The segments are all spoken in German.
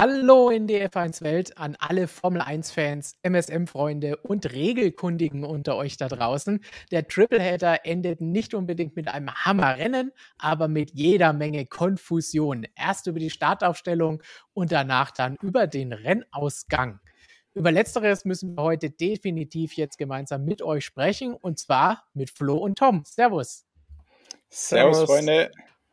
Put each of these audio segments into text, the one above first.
Hallo in die F1-Welt an alle Formel-1-Fans, MSM-Freunde und Regelkundigen unter euch da draußen. Der Tripleheader endet nicht unbedingt mit einem Hammerrennen, aber mit jeder Menge Konfusion. Erst über die Startaufstellung und danach dann über den Rennausgang. Über letzteres müssen wir heute definitiv jetzt gemeinsam mit euch sprechen und zwar mit Flo und Tom. Servus. Servus, Servus. Freunde.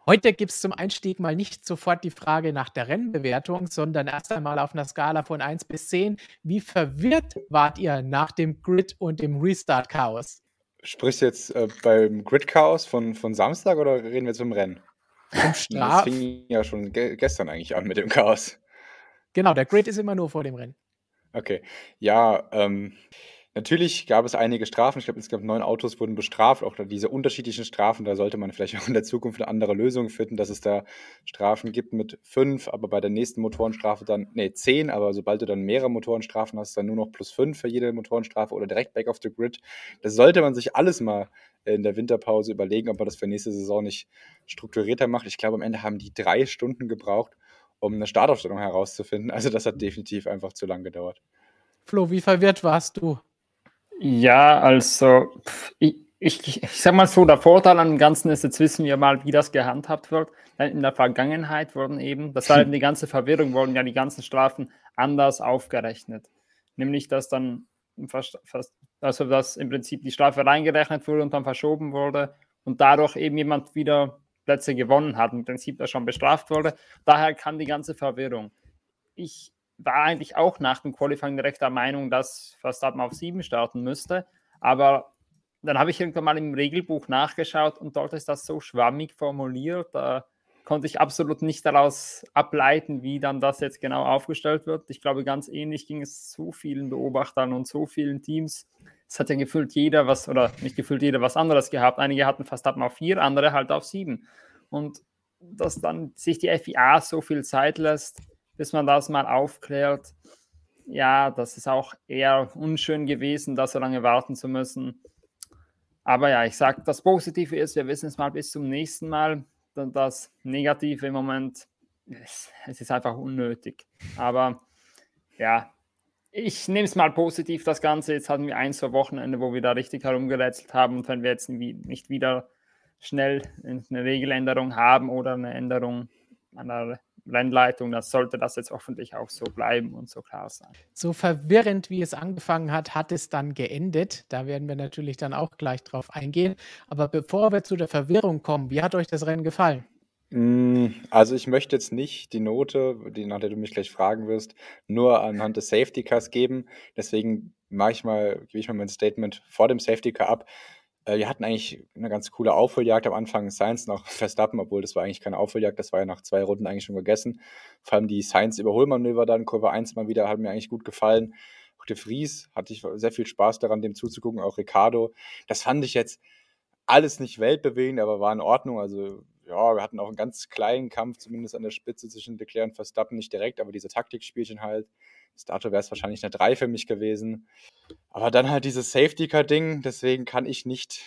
Heute gibt es zum Einstieg mal nicht sofort die Frage nach der Rennbewertung, sondern erst einmal auf einer Skala von 1 bis 10. Wie verwirrt wart ihr nach dem Grid und dem Restart-Chaos? Sprichst du jetzt äh, beim Grid-Chaos von, von Samstag oder reden wir vom Rennen? Vom Straf. Das fing ja schon ge gestern eigentlich an mit dem Chaos. Genau, der Grid ist immer nur vor dem Rennen. Okay. Ja, ähm, Natürlich gab es einige Strafen. Ich glaube, insgesamt neun Autos wurden bestraft. Auch diese unterschiedlichen Strafen, da sollte man vielleicht auch in der Zukunft eine andere Lösung finden, dass es da Strafen gibt mit fünf, aber bei der nächsten Motorenstrafe dann, nee, zehn, aber sobald du dann mehrere Motorenstrafen hast, dann nur noch plus fünf für jede Motorenstrafe oder direkt back off the grid. Das sollte man sich alles mal in der Winterpause überlegen, ob man das für nächste Saison nicht strukturierter macht. Ich glaube, am Ende haben die drei Stunden gebraucht, um eine Startaufstellung herauszufinden. Also das hat definitiv einfach zu lang gedauert. Flo, wie verwirrt warst du? Ja, also ich, ich, ich sag mal so, der Vorteil an dem Ganzen ist, jetzt wissen wir mal, wie das gehandhabt wird. In der Vergangenheit wurden eben, das war eben die ganze Verwirrung, wurden ja die ganzen Strafen anders aufgerechnet. Nämlich, dass dann fast, fast, also dass im Prinzip die Strafe reingerechnet wurde und dann verschoben wurde und dadurch eben jemand wieder Plätze gewonnen hat, im Prinzip da schon bestraft wurde. Daher kann die ganze Verwirrung. Ich war eigentlich auch nach dem Qualifying direkt der Meinung, dass Verstappen auf 7 starten müsste. Aber dann habe ich irgendwann mal im Regelbuch nachgeschaut und dort ist das so schwammig formuliert. Da konnte ich absolut nicht daraus ableiten, wie dann das jetzt genau aufgestellt wird. Ich glaube, ganz ähnlich ging es zu vielen Beobachtern und zu vielen Teams. Es hat ja gefühlt jeder was, oder nicht gefühlt jeder was anderes gehabt. Einige hatten Verstappen auf 4, andere halt auf 7. Und dass dann sich die FIA so viel Zeit lässt, bis man das mal aufklärt. Ja, das ist auch eher unschön gewesen, da so lange warten zu müssen. Aber ja, ich sage, das Positive ist, wir wissen es mal bis zum nächsten Mal. Das Negative im Moment, es, ist einfach unnötig. Aber ja, ich nehme es mal positiv, das Ganze. Jetzt hatten wir ein, zwei Wochenende, wo wir da richtig herumgerätselt haben. Und wenn wir jetzt nicht wieder schnell eine Regeländerung haben oder eine Änderung an der Rennleitung, dann sollte das jetzt hoffentlich auch so bleiben und so klar sein. So verwirrend, wie es angefangen hat, hat es dann geendet. Da werden wir natürlich dann auch gleich drauf eingehen. Aber bevor wir zu der Verwirrung kommen, wie hat euch das Rennen gefallen? Mm, also ich möchte jetzt nicht die Note, die, nach der du mich gleich fragen wirst, nur anhand des Safety Cars geben. Deswegen mache ich mal, gebe ich mal mein Statement vor dem Safety Car ab. Äh, wir hatten eigentlich eine ganz coole Aufholjagd am Anfang, Science nach Verstappen, obwohl das war eigentlich keine Aufholjagd, das war ja nach zwei Runden eigentlich schon gegessen. Vor allem die Science-Überholmanöver dann, Kurve 1 mal wieder, hat mir eigentlich gut gefallen. Auch der Vries hatte ich sehr viel Spaß daran, dem zuzugucken, auch Ricardo. Das fand ich jetzt alles nicht weltbewegend, aber war in Ordnung. Also ja, wir hatten auch einen ganz kleinen Kampf, zumindest an der Spitze zwischen Leclerc und Verstappen, nicht direkt, aber diese Taktikspielchen halt. Bis dato wäre es wahrscheinlich eine 3 für mich gewesen. Aber dann halt dieses Safety-Car-Ding, deswegen kann ich nicht,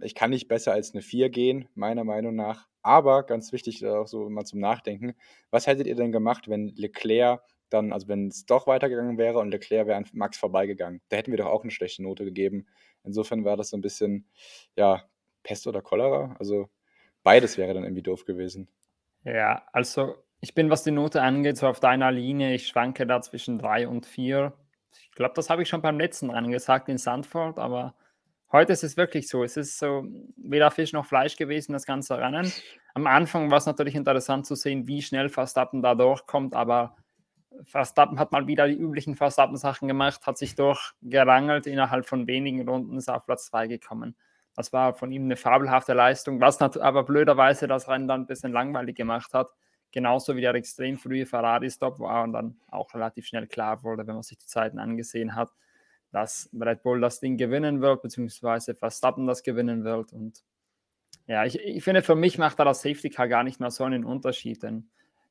ich kann nicht besser als eine 4 gehen, meiner Meinung nach. Aber ganz wichtig, auch so mal zum Nachdenken, was hättet ihr denn gemacht, wenn Leclerc dann, also wenn es doch weitergegangen wäre und Leclerc wäre an Max vorbeigegangen? Da hätten wir doch auch eine schlechte Note gegeben. Insofern war das so ein bisschen, ja, Pest oder Cholera. Also beides wäre dann irgendwie doof gewesen. Ja, also ich bin, was die Note angeht, so auf deiner Linie. Ich schwanke da zwischen drei und vier. Ich glaube, das habe ich schon beim letzten Rennen gesagt in Sandford, aber heute ist es wirklich so. Es ist so weder Fisch noch Fleisch gewesen, das ganze Rennen. Am Anfang war es natürlich interessant zu sehen, wie schnell Verstappen da durchkommt, aber Verstappen hat mal wieder die üblichen Verstappen-Sachen gemacht, hat sich durchgerangelt, innerhalb von wenigen Runden ist er auf Platz 2 gekommen. Das war von ihm eine fabelhafte Leistung, was aber blöderweise das Rennen dann ein bisschen langweilig gemacht hat. Genauso wie der extrem frühe Ferrari-Stop war und dann auch relativ schnell klar wurde, wenn man sich die Zeiten angesehen hat, dass Red Bull das Ding gewinnen wird, beziehungsweise Verstappen das gewinnen wird. Und ja, ich, ich finde, für mich macht da das Safety Car gar nicht mehr so einen Unterschied, denn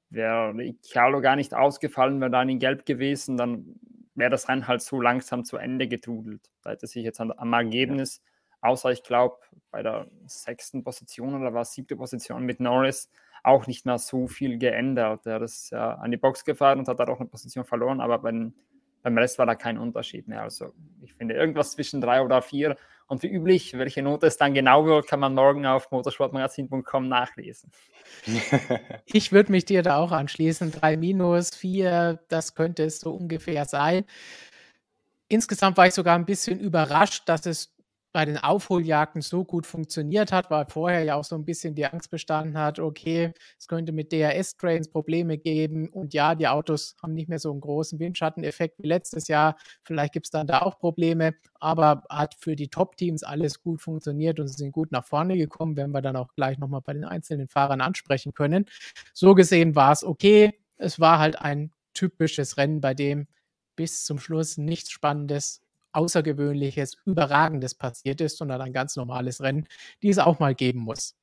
wäre Ricciardo gar nicht ausgefallen, wäre dann in Gelb gewesen, dann wäre das Rennen halt so langsam zu Ende getrudelt. Da hätte sich jetzt am Ergebnis, außer ich glaube, bei der sechsten Position oder war es siebte Position mit Norris, auch nicht mehr so viel geändert. Er ist ja an die Box gefahren und hat da auch eine Position verloren, aber beim, beim Rest war da kein Unterschied mehr. Also ich finde irgendwas zwischen drei oder vier. Und wie üblich, welche Note es dann genau wird, kann man morgen auf motorsportmagazin.com nachlesen. Ich würde mich dir da auch anschließen. Drei minus, vier, das könnte es so ungefähr sein. Insgesamt war ich sogar ein bisschen überrascht, dass es bei den Aufholjagden so gut funktioniert hat, weil vorher ja auch so ein bisschen die Angst bestanden hat, okay, es könnte mit DRS-Trains Probleme geben und ja, die Autos haben nicht mehr so einen großen Windschatteneffekt wie letztes Jahr. Vielleicht gibt es dann da auch Probleme, aber hat für die Top-Teams alles gut funktioniert und sind gut nach vorne gekommen, werden wir dann auch gleich nochmal bei den einzelnen Fahrern ansprechen können. So gesehen war es okay. Es war halt ein typisches Rennen, bei dem bis zum Schluss nichts Spannendes Außergewöhnliches, Überragendes passiert ist, sondern ein ganz normales Rennen, die es auch mal geben muss.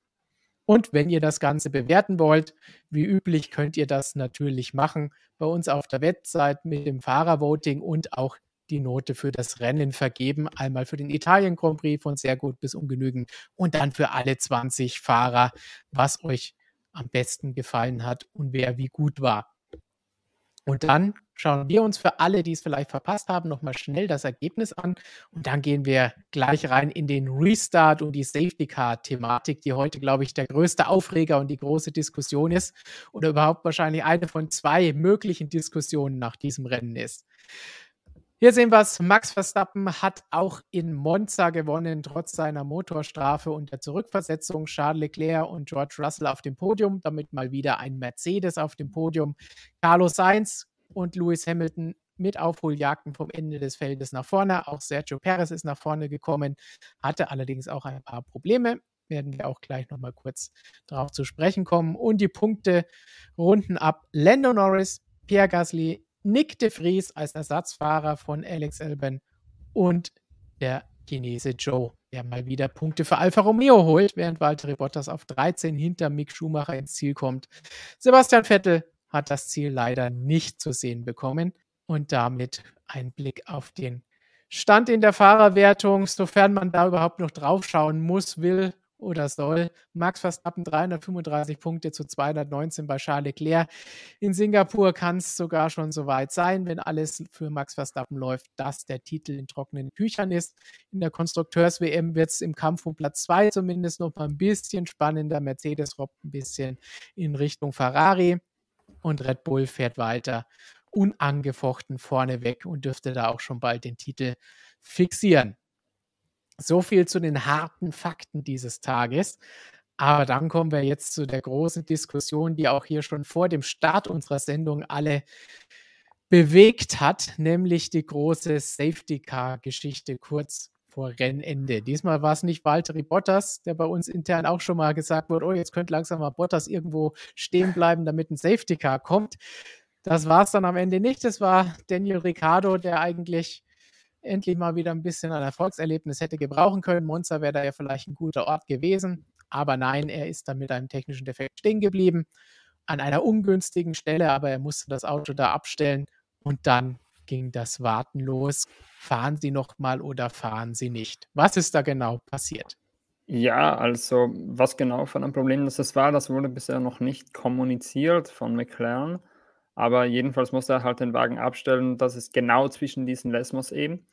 Und wenn ihr das Ganze bewerten wollt, wie üblich könnt ihr das natürlich machen bei uns auf der Website mit dem Fahrervoting und auch die Note für das Rennen vergeben. Einmal für den Italien Grand Prix von sehr gut bis ungenügend und dann für alle 20 Fahrer, was euch am besten gefallen hat und wer wie gut war. Und dann schauen wir uns für alle, die es vielleicht verpasst haben, nochmal schnell das Ergebnis an. Und dann gehen wir gleich rein in den Restart und die Safety Car-Thematik, die heute, glaube ich, der größte Aufreger und die große Diskussion ist. Oder überhaupt wahrscheinlich eine von zwei möglichen Diskussionen nach diesem Rennen ist. Hier sehen wir es. Max Verstappen hat auch in Monza gewonnen, trotz seiner Motorstrafe und der Zurückversetzung. Charles Leclerc und George Russell auf dem Podium, damit mal wieder ein Mercedes auf dem Podium. Carlos Sainz und Lewis Hamilton mit Aufholjagden vom Ende des Feldes nach vorne. Auch Sergio Perez ist nach vorne gekommen, hatte allerdings auch ein paar Probleme. Werden wir auch gleich nochmal kurz darauf zu sprechen kommen. Und die Punkte runden ab Lando Norris, Pierre Gasly, Nick de Vries als Ersatzfahrer von Alex Albon und der Chinese Joe, der mal wieder Punkte für Alfa Romeo holt, während Valtteri Bottas auf 13 hinter Mick Schumacher ins Ziel kommt. Sebastian Vettel hat das Ziel leider nicht zu sehen bekommen und damit ein Blick auf den Stand in der Fahrerwertung, sofern man da überhaupt noch draufschauen muss, will, oder soll. Max Verstappen 335 Punkte zu 219 bei Charles Leclerc. In Singapur kann es sogar schon so weit sein, wenn alles für Max Verstappen läuft, dass der Titel in trockenen Tüchern ist. In der Konstrukteurs-WM wird es im Kampf um Platz 2 zumindest noch mal ein bisschen spannender. Mercedes robbt ein bisschen in Richtung Ferrari und Red Bull fährt weiter unangefochten vorne weg und dürfte da auch schon bald den Titel fixieren. So viel zu den harten Fakten dieses Tages. Aber dann kommen wir jetzt zu der großen Diskussion, die auch hier schon vor dem Start unserer Sendung alle bewegt hat, nämlich die große Safety Car Geschichte kurz vor Rennende. Diesmal war es nicht Valtteri Bottas, der bei uns intern auch schon mal gesagt wurde, oh, jetzt könnte langsam mal Bottas irgendwo stehen bleiben, damit ein Safety Car kommt. Das war es dann am Ende nicht. Es war Daniel Ricciardo, der eigentlich endlich mal wieder ein bisschen ein Erfolgserlebnis hätte gebrauchen können. Monza wäre da ja vielleicht ein guter Ort gewesen. Aber nein, er ist dann mit einem technischen Defekt stehen geblieben. An einer ungünstigen Stelle, aber er musste das Auto da abstellen und dann ging das Warten los. Fahren Sie nochmal oder fahren Sie nicht? Was ist da genau passiert? Ja, also was genau von einem Problem das war, das wurde bisher noch nicht kommuniziert von McLaren. Aber jedenfalls musste er halt den Wagen abstellen. Das ist genau zwischen diesen Lesmos eben.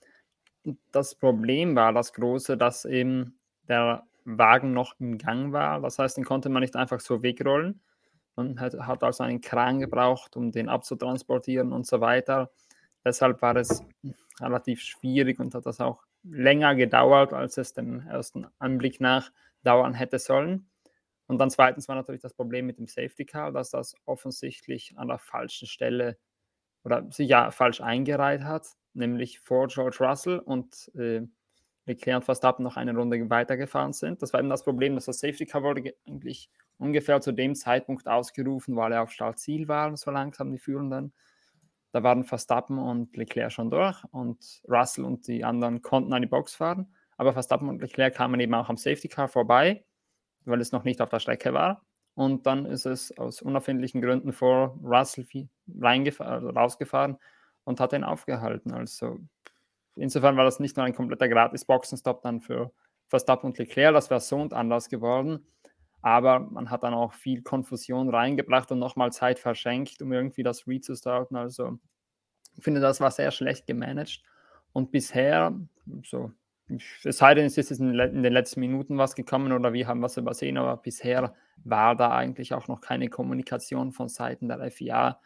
Das Problem war das große, dass eben der Wagen noch im Gang war. Das heißt, den konnte man nicht einfach so wegrollen. Man hat, hat also einen Kran gebraucht, um den abzutransportieren und so weiter. Deshalb war es relativ schwierig und hat das auch länger gedauert, als es dem ersten Anblick nach dauern hätte sollen. Und dann zweitens war natürlich das Problem mit dem Safety Car, dass das offensichtlich an der falschen Stelle oder sich ja falsch eingereiht hat, nämlich vor George Russell und äh, Leclerc und Verstappen noch eine Runde weitergefahren sind. Das war eben das Problem, dass das Safety Car wurde eigentlich ungefähr zu dem Zeitpunkt ausgerufen, weil er auf Startziel waren, so langsam die Führenden. Da waren Verstappen und Leclerc schon durch und Russell und die anderen konnten an die Box fahren. Aber Verstappen und Leclerc kamen eben auch am Safety Car vorbei weil es noch nicht auf der Strecke war. Und dann ist es aus unerfindlichen Gründen vor Russell also rausgefahren und hat ihn aufgehalten. Also insofern war das nicht nur ein kompletter Gratis-Boxenstopp dann für Verstappen und Leclerc, das wäre so und anders geworden. Aber man hat dann auch viel Konfusion reingebracht und nochmal Zeit verschenkt, um irgendwie das restarten. Also ich finde, das war sehr schlecht gemanagt. Und bisher, so, es sei denn, es ist in den letzten Minuten was gekommen oder wir haben was übersehen, aber bisher war da eigentlich auch noch keine Kommunikation von Seiten der FIA,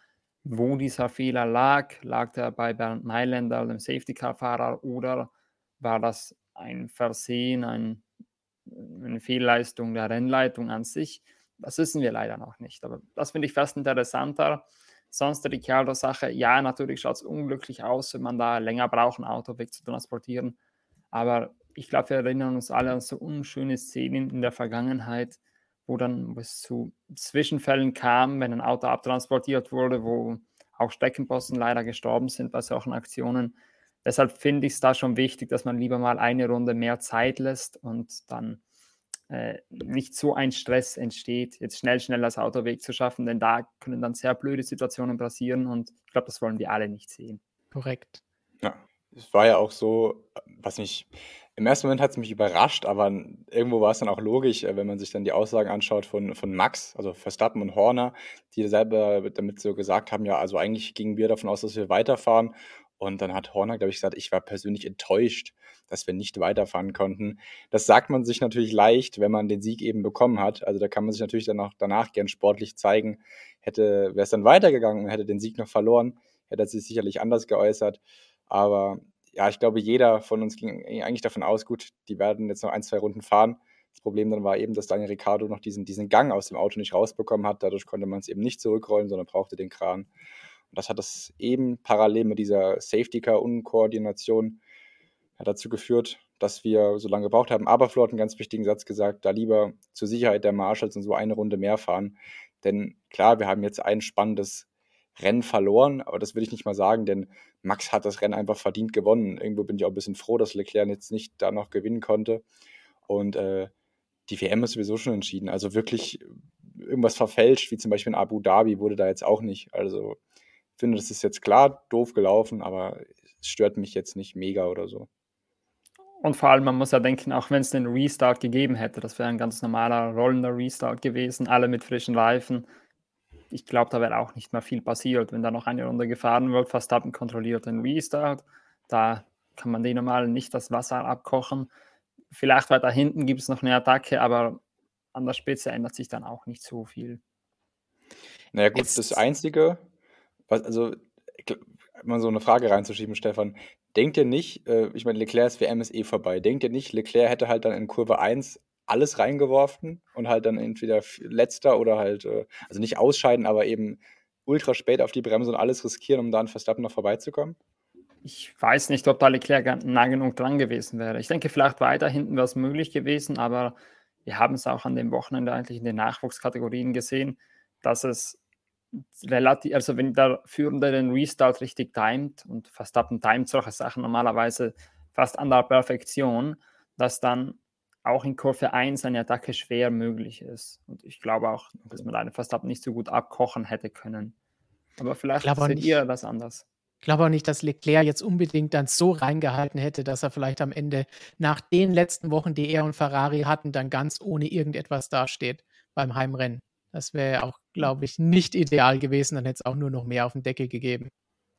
wo dieser Fehler lag. Lag der bei Bernd Mailänder, dem Safety-Car-Fahrer, oder war das ein Versehen, ein eine Fehlleistung der Rennleitung an sich. Das wissen wir leider noch nicht. Aber das finde ich fast interessanter. Sonst die Ricciardo-Sache, ja, natürlich schaut es unglücklich aus, wenn man da länger braucht, ein Auto wegzutransportieren. Aber ich glaube, wir erinnern uns alle an so unschöne Szenen in der Vergangenheit, wo dann es zu Zwischenfällen kam, wenn ein Auto abtransportiert wurde, wo auch Steckenposten leider gestorben sind bei solchen Aktionen. Deshalb finde ich es da schon wichtig, dass man lieber mal eine Runde mehr Zeit lässt und dann äh, nicht so ein Stress entsteht, jetzt schnell, schnell das Auto wegzuschaffen, denn da können dann sehr blöde Situationen passieren und ich glaube, das wollen wir alle nicht sehen. Korrekt. Ja, es war ja auch so, was mich im ersten Moment hat es mich überrascht, aber irgendwo war es dann auch logisch, äh, wenn man sich dann die Aussagen anschaut von, von Max, also Verstappen und Horner, die selber damit so gesagt haben, ja, also eigentlich gingen wir davon aus, dass wir weiterfahren und dann hat Horner, glaube ich, gesagt, ich war persönlich enttäuscht, dass wir nicht weiterfahren konnten. Das sagt man sich natürlich leicht, wenn man den Sieg eben bekommen hat. Also da kann man sich natürlich dann auch danach gern sportlich zeigen. Hätte, wäre es dann weitergegangen und hätte den Sieg noch verloren, hätte er sich sicherlich anders geäußert. Aber ja, ich glaube, jeder von uns ging eigentlich davon aus, gut, die werden jetzt noch ein, zwei Runden fahren. Das Problem dann war eben, dass Daniel Ricciardo noch diesen, diesen Gang aus dem Auto nicht rausbekommen hat. Dadurch konnte man es eben nicht zurückrollen, sondern brauchte den Kran. Und das hat das eben parallel mit dieser Safety-Car-Unkoordination dazu geführt, dass wir so lange gebraucht haben. Aber Flo hat einen ganz wichtigen Satz gesagt, da lieber zur Sicherheit der Marshalls und so eine Runde mehr fahren. Denn klar, wir haben jetzt ein spannendes Rennen verloren, aber das will ich nicht mal sagen, denn Max hat das Rennen einfach verdient gewonnen. Irgendwo bin ich auch ein bisschen froh, dass Leclerc jetzt nicht da noch gewinnen konnte. Und äh, die WM ist sowieso schon entschieden. Also wirklich irgendwas verfälscht, wie zum Beispiel in Abu Dhabi, wurde da jetzt auch nicht. Also finde, das ist jetzt klar doof gelaufen, aber es stört mich jetzt nicht mega oder so. Und vor allem, man muss ja denken, auch wenn es den Restart gegeben hätte, das wäre ein ganz normaler rollender Restart gewesen, alle mit frischen Reifen. Ich glaube, da wäre auch nicht mehr viel passiert, wenn da noch eine Runde gefahren wird. Verstappen kontrolliert den Restart. Da kann man den normal nicht das Wasser abkochen. Vielleicht weiter hinten gibt es noch eine Attacke, aber an der Spitze ändert sich dann auch nicht so viel. Naja, gut, Jetzt, das Einzige, was, also, mal so eine Frage reinzuschieben, Stefan. Denkt ihr nicht, äh, ich meine, Leclercs WM ist eh vorbei, denkt ihr nicht, Leclerc hätte halt dann in Kurve 1 alles reingeworfen und halt dann entweder letzter oder halt, äh, also nicht ausscheiden, aber eben ultra spät auf die Bremse und alles riskieren, um da an Verstappen noch vorbeizukommen? Ich weiß nicht, ob da Leclerc nah genug dran gewesen wäre. Ich denke, vielleicht weiter hinten wäre es möglich gewesen, aber wir haben es auch an dem Wochenende eigentlich in den Nachwuchskategorien gesehen, dass es relativ, also wenn der Führende den Restart richtig timet und Verstappen timet solche Sachen normalerweise fast an der Perfektion, dass dann auch in Kurve 1 eine Attacke schwer möglich ist. Und ich glaube auch, dass man eine Verstappen nicht so gut abkochen hätte können. Aber vielleicht seht ihr das anders. Ich glaube auch nicht, dass Leclerc jetzt unbedingt dann so reingehalten hätte, dass er vielleicht am Ende nach den letzten Wochen, die er und Ferrari hatten, dann ganz ohne irgendetwas dasteht beim Heimrennen. Das wäre auch, glaube ich, nicht ideal gewesen. Dann hätte es auch nur noch mehr auf den Deckel gegeben.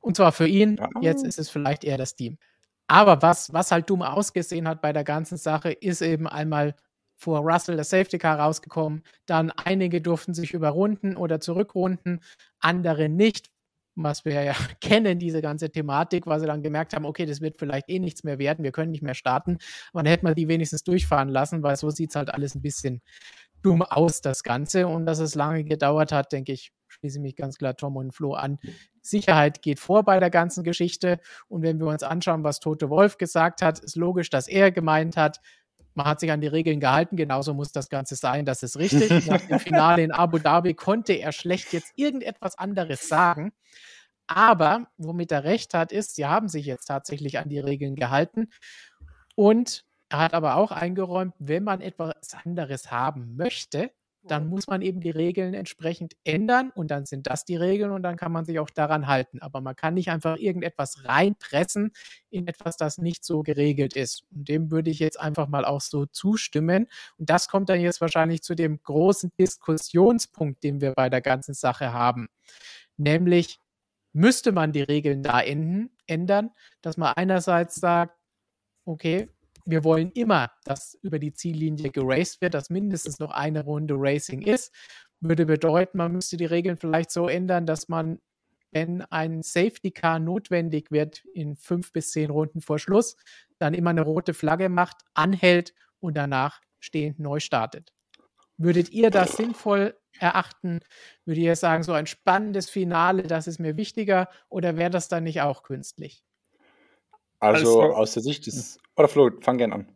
Und zwar für ihn. Jetzt ist es vielleicht eher das Team. Aber was, was halt dumm ausgesehen hat bei der ganzen Sache, ist eben einmal vor Russell das Safety Car rausgekommen. Dann einige durften sich überrunden oder zurückrunden, andere nicht. Was wir ja kennen, diese ganze Thematik, weil sie dann gemerkt haben, okay, das wird vielleicht eh nichts mehr werden, wir können nicht mehr starten. Man hätte mal die wenigstens durchfahren lassen, weil so sieht es halt alles ein bisschen dumm aus, das Ganze. Und dass es lange gedauert hat, denke ich, schließe mich ganz klar Tom und Flo an. Sicherheit geht vor bei der ganzen Geschichte. Und wenn wir uns anschauen, was Tote Wolf gesagt hat, ist logisch, dass er gemeint hat, man hat sich an die Regeln gehalten, genauso muss das Ganze sein, das ist richtig. Nach dem Finale in Abu Dhabi konnte er schlecht jetzt irgendetwas anderes sagen. Aber womit er recht hat, ist, sie haben sich jetzt tatsächlich an die Regeln gehalten. Und er hat aber auch eingeräumt, wenn man etwas anderes haben möchte, dann muss man eben die Regeln entsprechend ändern und dann sind das die Regeln und dann kann man sich auch daran halten. Aber man kann nicht einfach irgendetwas reinpressen in etwas, das nicht so geregelt ist. Und dem würde ich jetzt einfach mal auch so zustimmen. Und das kommt dann jetzt wahrscheinlich zu dem großen Diskussionspunkt, den wir bei der ganzen Sache haben. Nämlich, müsste man die Regeln da ändern, dass man einerseits sagt, okay, wir wollen immer, dass über die Ziellinie geraced wird, dass mindestens noch eine Runde Racing ist. Würde bedeuten, man müsste die Regeln vielleicht so ändern, dass man, wenn ein Safety Car notwendig wird in fünf bis zehn Runden vor Schluss, dann immer eine rote Flagge macht, anhält und danach stehend neu startet. Würdet ihr das sinnvoll erachten? Würdet ihr sagen, so ein spannendes Finale, das ist mir wichtiger oder wäre das dann nicht auch künstlich? Also, also aus der Sicht des. Oder Flo, fang gern an.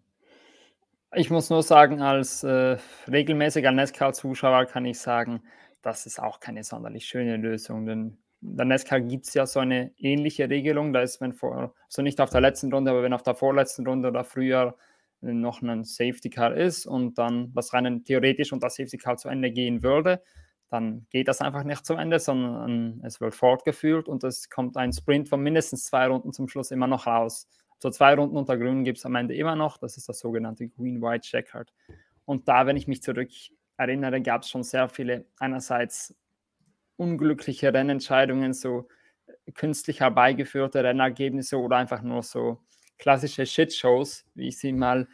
Ich muss nur sagen, als äh, regelmäßiger NASCAR-Zuschauer kann ich sagen, das ist auch keine sonderlich schöne Lösung, denn der NASCAR gibt es ja so eine ähnliche Regelung. Da ist, wenn vor, also nicht auf der letzten Runde, aber wenn auf der vorletzten Runde oder früher noch ein Safety Car ist und dann das Rennen theoretisch unter Safety Car zu Ende gehen würde, dann geht das einfach nicht zum Ende, sondern es wird fortgeführt und es kommt ein Sprint von mindestens zwei Runden zum Schluss immer noch raus. So zwei Runden unter Grün gibt es am Ende immer noch. Das ist das sogenannte Green-White Checkered. Und da, wenn ich mich zurück erinnere, gab es schon sehr viele einerseits unglückliche Rennentscheidungen, so künstlich herbeigeführte Rennergebnisse oder einfach nur so klassische Shitshows, wie ich sie mal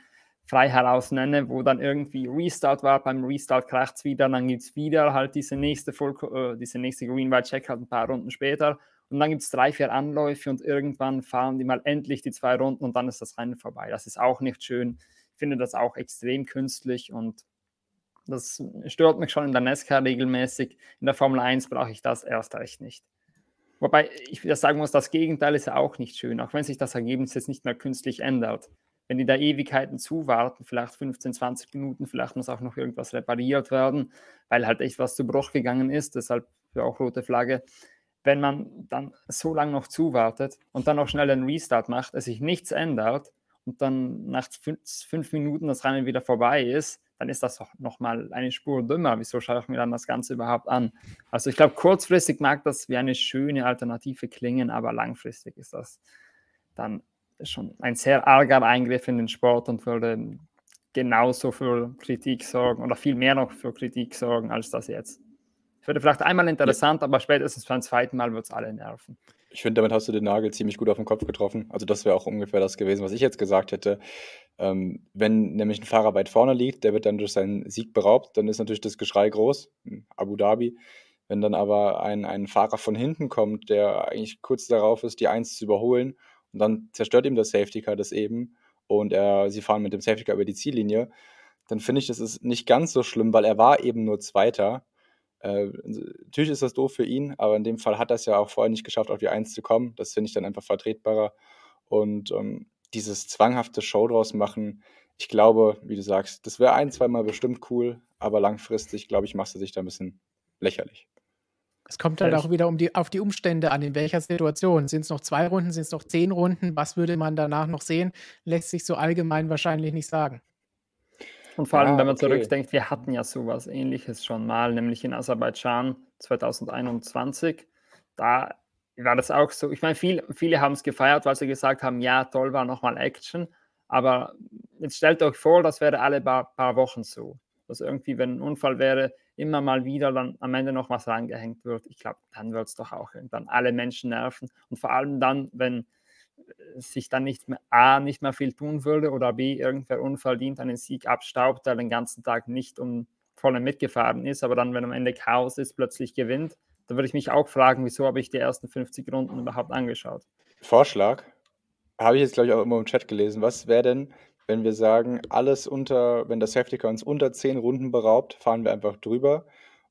frei heraus nenne, wo dann irgendwie Restart war, beim Restart kracht es wieder, dann gibt es wieder halt diese nächste, äh, nächste Green White Check halt ein paar Runden später und dann gibt es drei, vier Anläufe und irgendwann fahren die mal endlich die zwei Runden und dann ist das Rennen vorbei. Das ist auch nicht schön. Ich finde das auch extrem künstlich und das stört mich schon in der NASCAR regelmäßig. In der Formel 1 brauche ich das erst recht nicht. Wobei ich wieder sagen muss, das Gegenteil ist ja auch nicht schön, auch wenn sich das Ergebnis jetzt nicht mehr künstlich ändert wenn die da Ewigkeiten zuwarten, vielleicht 15, 20 Minuten, vielleicht muss auch noch irgendwas repariert werden, weil halt echt was zu Bruch gegangen ist, deshalb auch rote Flagge. Wenn man dann so lange noch zuwartet und dann noch schnell einen Restart macht, es sich nichts ändert und dann nach fünf, Minuten das Rennen wieder vorbei ist, dann ist das doch nochmal eine Spur dümmer. Wieso schaue ich mir dann das Ganze überhaupt an? Also ich glaube, kurzfristig mag das wie eine schöne Alternative klingen, aber langfristig ist das dann schon ein sehr arger Eingriff in den Sport und würde genauso für Kritik sorgen oder viel mehr noch für Kritik sorgen als das jetzt. Es würde vielleicht einmal interessant, ja. aber spätestens beim zweiten Mal wird es alle nerven. Ich finde, damit hast du den Nagel ziemlich gut auf den Kopf getroffen. Also das wäre auch ungefähr das gewesen, was ich jetzt gesagt hätte. Ähm, wenn nämlich ein Fahrer weit vorne liegt, der wird dann durch seinen Sieg beraubt, dann ist natürlich das Geschrei groß, Abu Dhabi. Wenn dann aber ein, ein Fahrer von hinten kommt, der eigentlich kurz darauf ist, die Eins zu überholen und dann zerstört ihm das Safety Car das eben und er, sie fahren mit dem Safety Car über die Ziellinie. Dann finde ich, das ist nicht ganz so schlimm, weil er war eben nur Zweiter. Äh, natürlich ist das doof für ihn, aber in dem Fall hat er es ja auch vorher nicht geschafft, auf die Eins zu kommen. Das finde ich dann einfach vertretbarer. Und ähm, dieses zwanghafte Show draus machen, ich glaube, wie du sagst, das wäre ein, zweimal bestimmt cool, aber langfristig, glaube ich, machst du sich da ein bisschen lächerlich. Es kommt halt auch wieder um die, auf die Umstände an, in welcher Situation. Sind es noch zwei Runden, sind es noch zehn Runden? Was würde man danach noch sehen? Lässt sich so allgemein wahrscheinlich nicht sagen. Und vor allem, ja, wenn man okay. zurückdenkt, wir hatten ja sowas ähnliches schon mal, nämlich in Aserbaidschan 2021. Da war das auch so. Ich meine, viel, viele haben es gefeiert, weil sie gesagt haben, ja, toll war nochmal Action. Aber jetzt stellt euch vor, das wäre alle paar, paar Wochen so. Dass irgendwie, wenn ein Unfall wäre, immer mal wieder dann am Ende noch was rangehängt wird, ich glaube, dann wird es doch auch dann alle Menschen nerven. Und vor allem dann, wenn äh, sich dann nicht mehr A, nicht mehr viel tun würde oder B, irgendwer unverdient einen Sieg abstaubt, der den ganzen Tag nicht um vorne mitgefahren ist, aber dann, wenn am Ende Chaos ist, plötzlich gewinnt, da würde ich mich auch fragen, wieso habe ich die ersten 50 Runden überhaupt angeschaut? Vorschlag, habe ich jetzt, glaube ich, auch immer im Chat gelesen. Was wäre denn, wenn wir sagen, alles unter, wenn das Safety Car uns unter zehn Runden beraubt, fahren wir einfach drüber.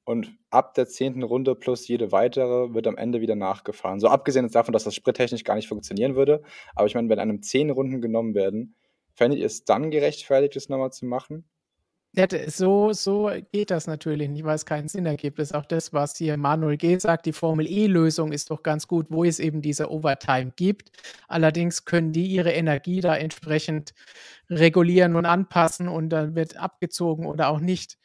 Und ab der zehnten Runde plus jede weitere wird am Ende wieder nachgefahren. So abgesehen davon, dass das sprittechnisch gar nicht funktionieren würde. Aber ich meine, wenn einem zehn Runden genommen werden, fändet ihr es dann gerechtfertigt, das nochmal zu machen? So, so geht das natürlich nicht, weil es keinen Sinn ergibt. Das ist auch das, was hier Manuel G. sagt. Die Formel E-Lösung ist doch ganz gut, wo es eben diese Overtime gibt. Allerdings können die ihre Energie da entsprechend regulieren und anpassen und dann wird abgezogen oder auch nicht.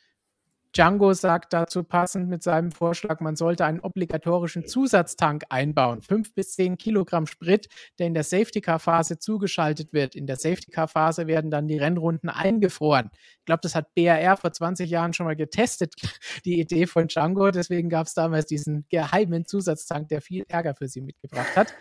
Django sagt dazu passend mit seinem Vorschlag, man sollte einen obligatorischen Zusatztank einbauen. Fünf bis zehn Kilogramm Sprit, der in der Safety-Car-Phase zugeschaltet wird. In der Safety-Car-Phase werden dann die Rennrunden eingefroren. Ich glaube, das hat BRR vor 20 Jahren schon mal getestet, die Idee von Django. Deswegen gab es damals diesen geheimen Zusatztank, der viel Ärger für sie mitgebracht hat.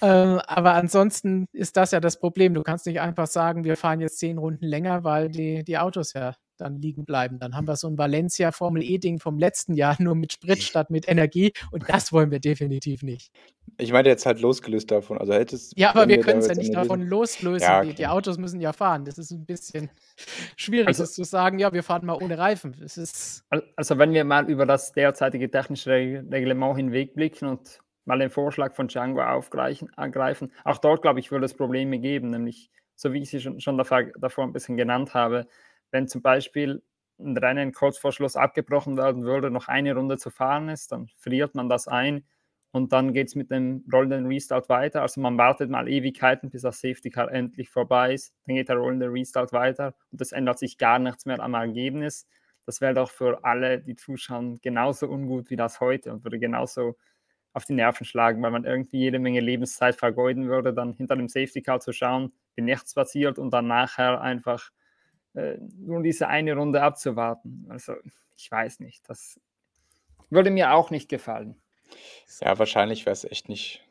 Ähm, aber ansonsten ist das ja das Problem. Du kannst nicht einfach sagen, wir fahren jetzt zehn Runden länger, weil die, die Autos ja dann liegen bleiben. Dann haben wir so ein Valencia Formel E-Ding vom letzten Jahr nur mit Sprit statt mit Energie und das wollen wir definitiv nicht. Ich meine jetzt halt losgelöst davon. Also hättest Ja, aber wir können es ja nicht davon loslösen. Ja, okay. die, die, Autos müssen ja fahren. Das ist ein bisschen schwierig, also, zu sagen, ja, wir fahren mal ohne Reifen. Das ist also wenn wir mal über das derzeitige technische Reglement hinwegblicken und mal den Vorschlag von Django aufgreifen, angreifen, auch dort, glaube ich, würde es Probleme geben, nämlich so wie ich sie schon, schon davor, davor ein bisschen genannt habe, wenn zum Beispiel ein Rennen kurz vor Schluss abgebrochen werden würde, noch eine Runde zu fahren ist, dann friert man das ein und dann geht es mit dem rollenden Restart weiter. Also man wartet mal Ewigkeiten, bis das Safety Car endlich vorbei ist. Dann geht der rollende Restart weiter und es ändert sich gar nichts mehr am Ergebnis. Das wäre doch für alle, die zuschauen, genauso ungut wie das heute und würde genauso auf die Nerven schlagen, weil man irgendwie jede Menge Lebenszeit vergeuden würde, dann hinter dem Safety Car zu schauen, wie nichts passiert und dann nachher einfach äh, nur diese eine Runde abzuwarten. Also ich weiß nicht, das würde mir auch nicht gefallen. Ja, wahrscheinlich wäre es echt nicht.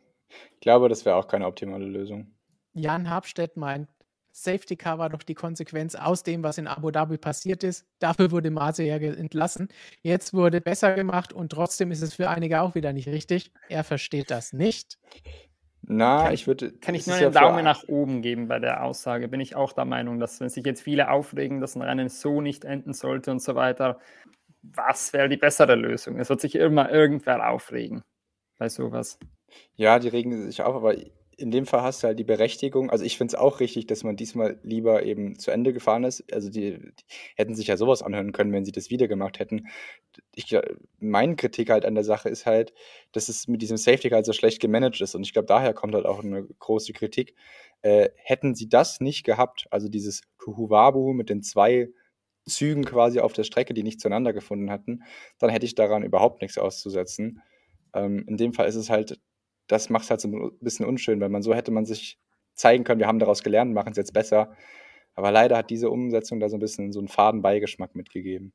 Ich glaube, das wäre auch keine optimale Lösung. Jan Habstedt meint, Safety Car war doch die Konsequenz aus dem, was in Abu Dhabi passiert ist. Dafür wurde Mase ja entlassen. Jetzt wurde besser gemacht und trotzdem ist es für einige auch wieder nicht richtig. Er versteht das nicht. Na, kann ich würde. Kann ich nur einen ja Daumen nach oben geben bei der Aussage? Bin ich auch der Meinung, dass, wenn sich jetzt viele aufregen, dass ein Rennen so nicht enden sollte und so weiter, was wäre die bessere Lösung? Es wird sich immer irgendwer aufregen bei sowas. Ja, die regen sich auf, aber in dem Fall hast du halt die Berechtigung. Also ich finde es auch richtig, dass man diesmal lieber eben zu Ende gefahren ist. Also die, die, hätten sich ja sowas anhören können, wenn sie das wieder gemacht hätten. Ich, meine Kritik halt an der Sache ist halt, dass es mit diesem Safety halt so schlecht gemanagt ist. Und ich glaube, daher kommt halt auch eine große Kritik. Äh, hätten sie das nicht gehabt, also dieses Kuhuwabu mit den zwei Zügen quasi auf der Strecke, die nicht zueinander gefunden hatten, dann hätte ich daran überhaupt nichts auszusetzen. Ähm, in dem Fall ist es halt das macht es halt so ein bisschen unschön, weil man so hätte man sich zeigen können, wir haben daraus gelernt, machen es jetzt besser. Aber leider hat diese Umsetzung da so ein bisschen so einen faden Beigeschmack mitgegeben.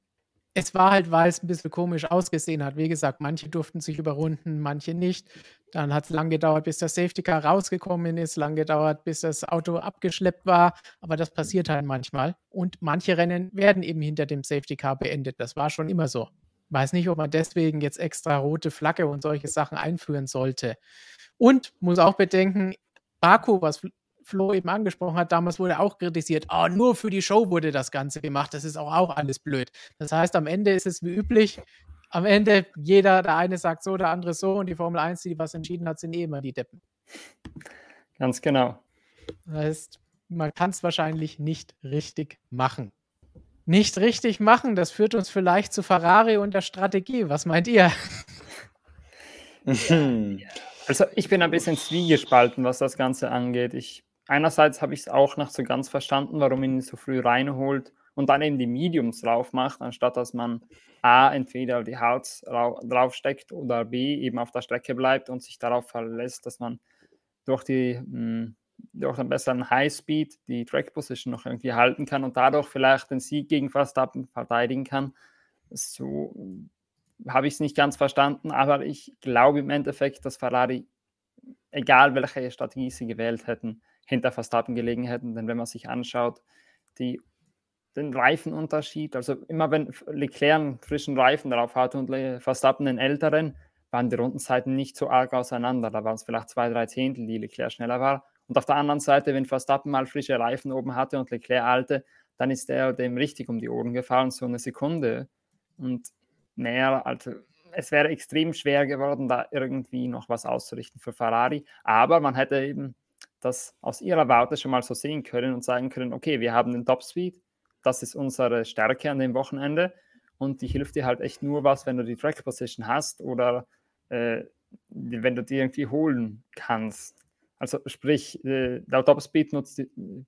Es war halt, weil es ein bisschen komisch ausgesehen hat. Wie gesagt, manche durften sich überrunden, manche nicht. Dann hat es lang gedauert, bis das Safety Car rausgekommen ist, lang gedauert, bis das Auto abgeschleppt war. Aber das passiert halt manchmal. Und manche Rennen werden eben hinter dem Safety Car beendet. Das war schon immer so. Weiß nicht, ob man deswegen jetzt extra rote Flagge und solche Sachen einführen sollte. Und muss auch bedenken, Baku, was Flo eben angesprochen hat, damals wurde auch kritisiert, oh, nur für die Show wurde das Ganze gemacht. Das ist auch, auch alles blöd. Das heißt, am Ende ist es wie üblich, am Ende jeder, der eine sagt so, der andere so und die Formel 1, die was entschieden hat, sind eh immer die Deppen. Ganz genau. Das heißt, man kann es wahrscheinlich nicht richtig machen nicht richtig machen. Das führt uns vielleicht zu Ferrari und der Strategie. Was meint ihr? Also ich bin ein bisschen zwiegespalten, was das Ganze angeht. Ich, einerseits habe ich es auch noch so ganz verstanden, warum man ihn so früh reinholt und dann eben die Mediums drauf macht, anstatt dass man A, entweder die Harz draufsteckt oder B, eben auf der Strecke bleibt und sich darauf verlässt, dass man durch die mh, hm, durch einen besseren Highspeed die Track Position noch irgendwie halten kann und dadurch vielleicht den Sieg gegen Verstappen verteidigen kann. So habe ich es nicht ganz verstanden, aber ich glaube im Endeffekt, dass Ferrari, egal welche Strategie sie gewählt hätten, hinter Verstappen gelegen hätten. Denn wenn man sich anschaut, die, den Reifenunterschied, also immer wenn Leclerc einen frischen Reifen drauf hatte und Verstappen einen älteren, waren die Rundenzeiten nicht so arg auseinander. Da waren es vielleicht zwei, drei Zehntel, die Leclerc schneller war. Und auf der anderen Seite, wenn Verstappen mal frische Reifen oben hatte und Leclerc alte, dann ist er dem richtig um die Ohren gefahren, so eine Sekunde. Und mehr, also es wäre extrem schwer geworden, da irgendwie noch was auszurichten für Ferrari. Aber man hätte eben das aus ihrer Warte schon mal so sehen können und sagen können, okay, wir haben den Topspeed, das ist unsere Stärke an dem Wochenende und die hilft dir halt echt nur was, wenn du die Track Position hast oder äh, wenn du die irgendwie holen kannst. Also sprich, äh, der Topspeed nutzt,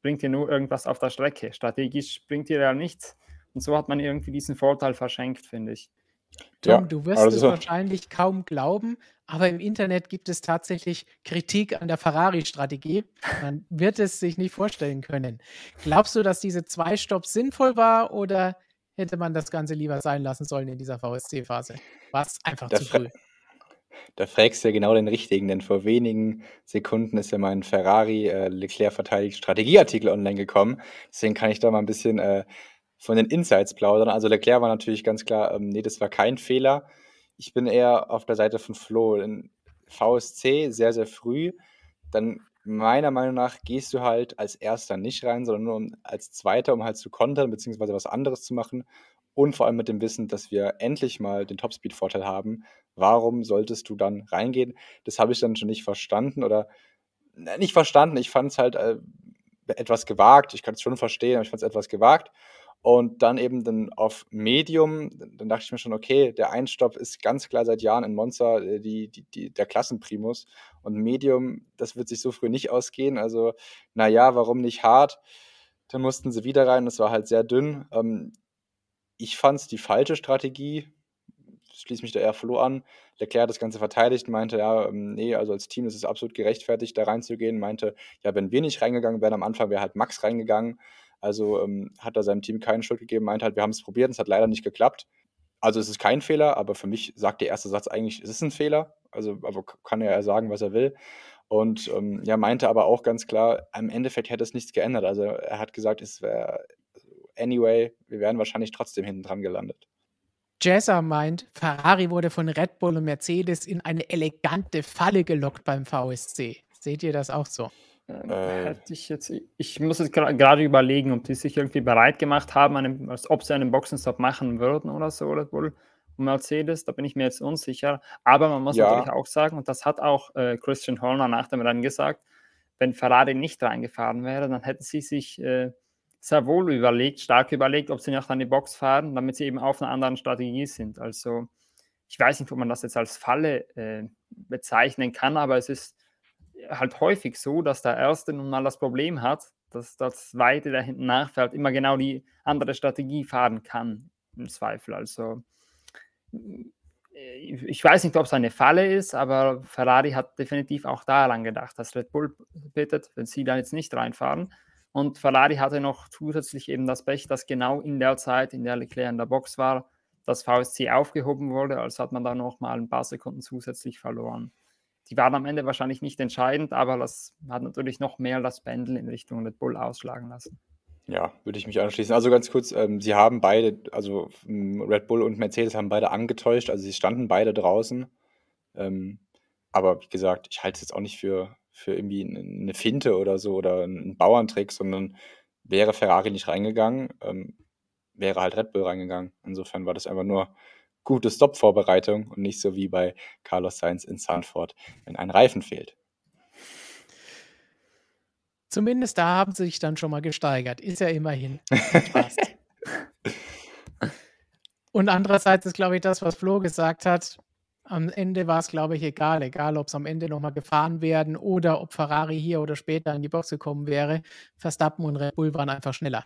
bringt dir nur irgendwas auf der Strecke. Strategisch bringt dir ja nichts. Und so hat man irgendwie diesen Vorteil verschenkt, finde ich. Tom, ja, du wirst also, es wahrscheinlich kaum glauben, aber im Internet gibt es tatsächlich Kritik an der Ferrari-Strategie. Man wird es sich nicht vorstellen können. Glaubst du, dass diese zwei Stops sinnvoll war oder hätte man das Ganze lieber sein lassen sollen in dieser VSC-Phase? War es einfach da zu früh? Da fragst du ja genau den richtigen, denn vor wenigen Sekunden ist ja mein Ferrari äh, Leclerc verteidigt Strategieartikel online gekommen. Deswegen kann ich da mal ein bisschen äh, von den Insights plaudern. Also Leclerc war natürlich ganz klar, ähm, nee, das war kein Fehler. Ich bin eher auf der Seite von Flo. In VSC sehr, sehr früh. Dann meiner Meinung nach gehst du halt als Erster nicht rein, sondern nur als Zweiter, um halt zu kontern, beziehungsweise was anderes zu machen. Und vor allem mit dem Wissen, dass wir endlich mal den Topspeed-Vorteil haben. Warum solltest du dann reingehen? Das habe ich dann schon nicht verstanden oder nicht verstanden. Ich fand es halt äh, etwas gewagt. Ich kann es schon verstehen, aber ich fand es etwas gewagt. Und dann eben dann auf Medium, dann dachte ich mir schon, okay, der Einstopp ist ganz klar seit Jahren in Monza äh, die, die, die, der Klassenprimus. Und Medium, das wird sich so früh nicht ausgehen. Also, naja, warum nicht hart? Dann mussten sie wieder rein, das war halt sehr dünn. Ähm, ich fand es die falsche Strategie. Schließe mich da eher Flo an. Leclerc hat das Ganze verteidigt, meinte, ja, ähm, nee, also als Team ist es absolut gerechtfertigt, da reinzugehen. Meinte, ja, wenn wir nicht reingegangen wären am Anfang, wäre halt Max reingegangen. Also ähm, hat er seinem Team keine Schuld gegeben, meint halt, wir haben es probiert, es hat leider nicht geklappt. Also es ist kein Fehler, aber für mich sagt der erste Satz eigentlich, es ist ein Fehler. Also aber kann er ja sagen, was er will. Und ähm, ja, meinte aber auch ganz klar, im Endeffekt hätte es nichts geändert. Also er hat gesagt, es wäre anyway, wir wären wahrscheinlich trotzdem hinten dran gelandet. Jazzer meint, Ferrari wurde von Red Bull und Mercedes in eine elegante Falle gelockt beim VSC. Seht ihr das auch so? Ähm, äh, hätte ich jetzt, ich muss jetzt gerade überlegen, ob die sich irgendwie bereit gemacht haben, einen, als ob sie einen Boxenstopp machen würden oder so, Red Bull und Mercedes, da bin ich mir jetzt unsicher. Aber man muss ja. natürlich auch sagen, und das hat auch äh, Christian Horner nach dem Rennen gesagt, wenn Ferrari nicht reingefahren wäre, dann hätten sie sich äh, sehr wohl überlegt, stark überlegt, ob sie an die Box fahren, damit sie eben auf einer anderen Strategie sind. Also ich weiß nicht, ob man das jetzt als Falle äh, bezeichnen kann, aber es ist halt häufig so, dass der Erste nun mal das Problem hat, dass das Zweite, der hinten nachfährt, immer genau die andere Strategie fahren kann, im Zweifel. Also äh, ich weiß nicht, ob es eine Falle ist, aber Ferrari hat definitiv auch daran gedacht, dass Red Bull bittet, wenn sie da jetzt nicht reinfahren. Und Ferrari hatte noch zusätzlich eben das Pech, dass genau in der Zeit, in der Leclerc in der Box war, das VSC aufgehoben wurde, also hat man da noch mal ein paar Sekunden zusätzlich verloren die waren am Ende wahrscheinlich nicht entscheidend, aber das hat natürlich noch mehr das Pendel in Richtung Red Bull ausschlagen lassen. Ja, würde ich mich anschließen. Also ganz kurz, ähm, sie haben beide, also ähm, Red Bull und Mercedes haben beide angetäuscht, also sie standen beide draußen. Ähm, aber wie gesagt, ich halte es jetzt auch nicht für, für irgendwie eine Finte oder so oder einen Bauerntrick, sondern wäre Ferrari nicht reingegangen, ähm, wäre halt Red Bull reingegangen. Insofern war das einfach nur gute Stop-Vorbereitung und nicht so wie bei Carlos Sainz in Sanford, wenn ein Reifen fehlt. Zumindest da haben sie sich dann schon mal gesteigert. Ist ja immerhin. und andererseits ist, glaube ich, das, was Flo gesagt hat, am Ende war es, glaube ich, egal. Egal, ob es am Ende nochmal gefahren werden oder ob Ferrari hier oder später in die Box gekommen wäre. Verstappen und Red Bull waren einfach schneller.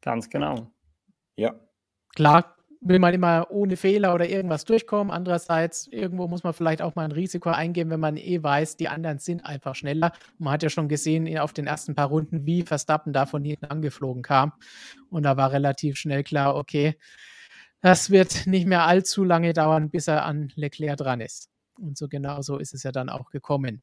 Ganz genau. Ja. Klar, will man immer ohne Fehler oder irgendwas durchkommen. Andererseits, irgendwo muss man vielleicht auch mal ein Risiko eingehen, wenn man eh weiß, die anderen sind einfach schneller. Und man hat ja schon gesehen auf den ersten paar Runden, wie Verstappen da von hinten angeflogen kam. Und da war relativ schnell klar, okay, das wird nicht mehr allzu lange dauern, bis er an Leclerc dran ist. Und so genau so ist es ja dann auch gekommen.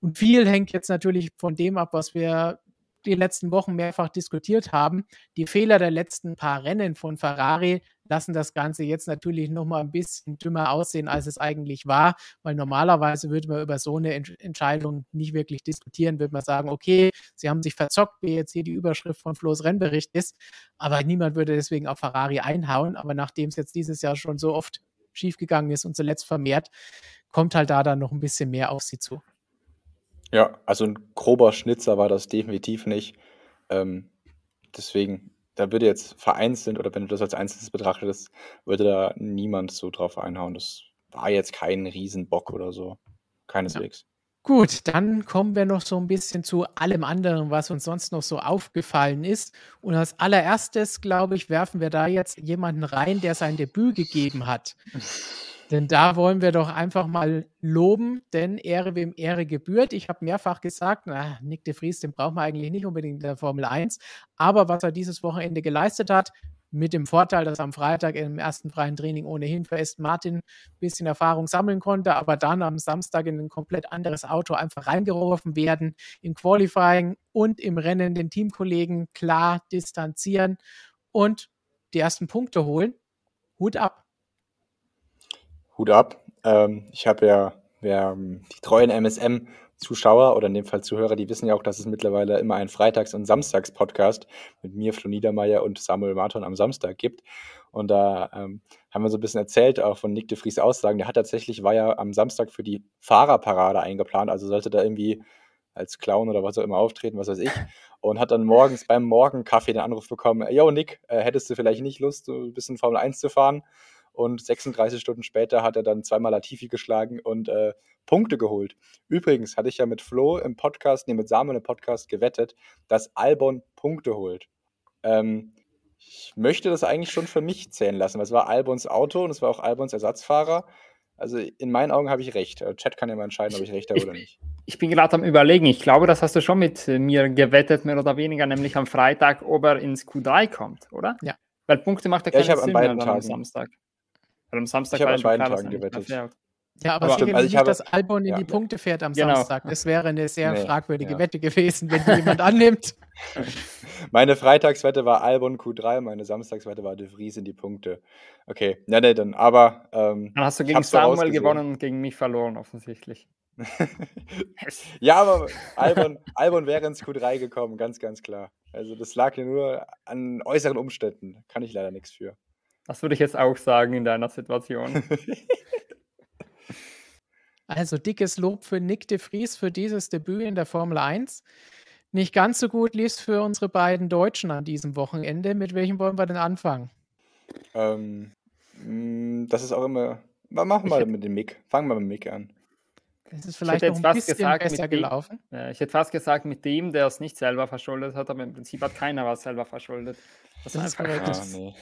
Und viel hängt jetzt natürlich von dem ab, was wir die letzten Wochen mehrfach diskutiert haben. Die Fehler der letzten paar Rennen von Ferrari lassen das Ganze jetzt natürlich noch mal ein bisschen dümmer aussehen, als es eigentlich war, weil normalerweise würde man über so eine Entscheidung nicht wirklich diskutieren, würde man sagen, okay, sie haben sich verzockt, wie jetzt hier die Überschrift von Flo's Rennbericht ist, aber niemand würde deswegen auf Ferrari einhauen, aber nachdem es jetzt dieses Jahr schon so oft schiefgegangen ist und zuletzt vermehrt, kommt halt da dann noch ein bisschen mehr auf sie zu. Ja, also ein grober Schnitzer war das definitiv nicht. Ähm, deswegen, da würde jetzt vereinzelt, oder wenn du das als Einzelnes betrachtest, würde da niemand so drauf einhauen. Das war jetzt kein Riesenbock oder so. Keineswegs. Gut, dann kommen wir noch so ein bisschen zu allem anderen, was uns sonst noch so aufgefallen ist. Und als allererstes, glaube ich, werfen wir da jetzt jemanden rein, der sein Debüt gegeben hat. Denn da wollen wir doch einfach mal loben, denn Ehre wem Ehre gebührt. Ich habe mehrfach gesagt, na, Nick de Vries, den braucht man eigentlich nicht unbedingt in der Formel 1. Aber was er dieses Wochenende geleistet hat, mit dem Vorteil, dass am Freitag im ersten freien Training ohnehin für Aston Martin ein bisschen Erfahrung sammeln konnte, aber dann am Samstag in ein komplett anderes Auto einfach reingeworfen werden, im Qualifying und im Rennen den Teamkollegen klar distanzieren und die ersten Punkte holen. Hut ab. Hut ab. Ähm, ich habe ja, ähm, die treuen MSM Zuschauer oder in dem Fall Zuhörer, die wissen ja auch, dass es mittlerweile immer einen Freitags- und Samstags-Podcast mit mir, Flo Niedermeyer und Samuel Martin am Samstag gibt. Und da ähm, haben wir so ein bisschen erzählt, auch von Nick de Vries Aussagen. Der hat tatsächlich, war ja am Samstag für die Fahrerparade eingeplant, also sollte da irgendwie als Clown oder was auch immer auftreten, was weiß ich. Und hat dann morgens beim Morgenkaffee den Anruf bekommen, yo Nick, äh, hättest du vielleicht nicht Lust, so ein bisschen Formel 1 zu fahren? Und 36 Stunden später hat er dann zweimal Latifi geschlagen und äh, Punkte geholt. Übrigens hatte ich ja mit Flo im Podcast, nee, mit Samuel im Podcast gewettet, dass Albon Punkte holt. Ähm, ich möchte das eigentlich schon für mich zählen lassen, weil es war Albons Auto und es war auch Albons Ersatzfahrer. Also in meinen Augen habe ich recht. Äh, Chat kann ja mal entscheiden, ob ich recht habe oder nicht. Ich bin gerade am überlegen. Ich glaube, das hast du schon mit mir gewettet, mehr oder weniger, nämlich am Freitag, ob er ins Q3 kommt, oder? Ja. Weil Punkte macht er ja, keinen Sinn an am Samstag. Weil am Samstag ich habe an beiden Tagen gewettet. Ja, aber, aber stimmt, also nicht, habe, dass Albon in ja, die Punkte fährt am genau. Samstag. Das wäre eine sehr nee, fragwürdige ja. Wette gewesen, wenn die jemand annimmt. Meine Freitagswette war Albon Q3, meine Samstagswette war De Vries in die Punkte. Okay, ja, nee, dann, aber. Ähm, dann hast du gegen Samuel gewonnen und gegen mich verloren, offensichtlich. ja, aber Albon, Albon wäre ins Q3 gekommen, ganz, ganz klar. Also, das lag ja nur an äußeren Umständen. Kann ich leider nichts für. Das würde ich jetzt auch sagen in deiner Situation. also dickes Lob für Nick de Vries für dieses Debüt in der Formel 1. Nicht ganz so gut lief es für unsere beiden Deutschen an diesem Wochenende. Mit welchem wollen wir denn anfangen? Ähm, mm, das ist auch immer. Machen wir mit dem Mick. Fangen wir mit dem Mick an. Das ist vielleicht noch ein bisschen gesagt, besser gelaufen. Dem, ich hätte fast gesagt, mit dem, der es nicht selber verschuldet hat, aber im Prinzip hat keiner was selber verschuldet. Das, das ist einfach ah, nee.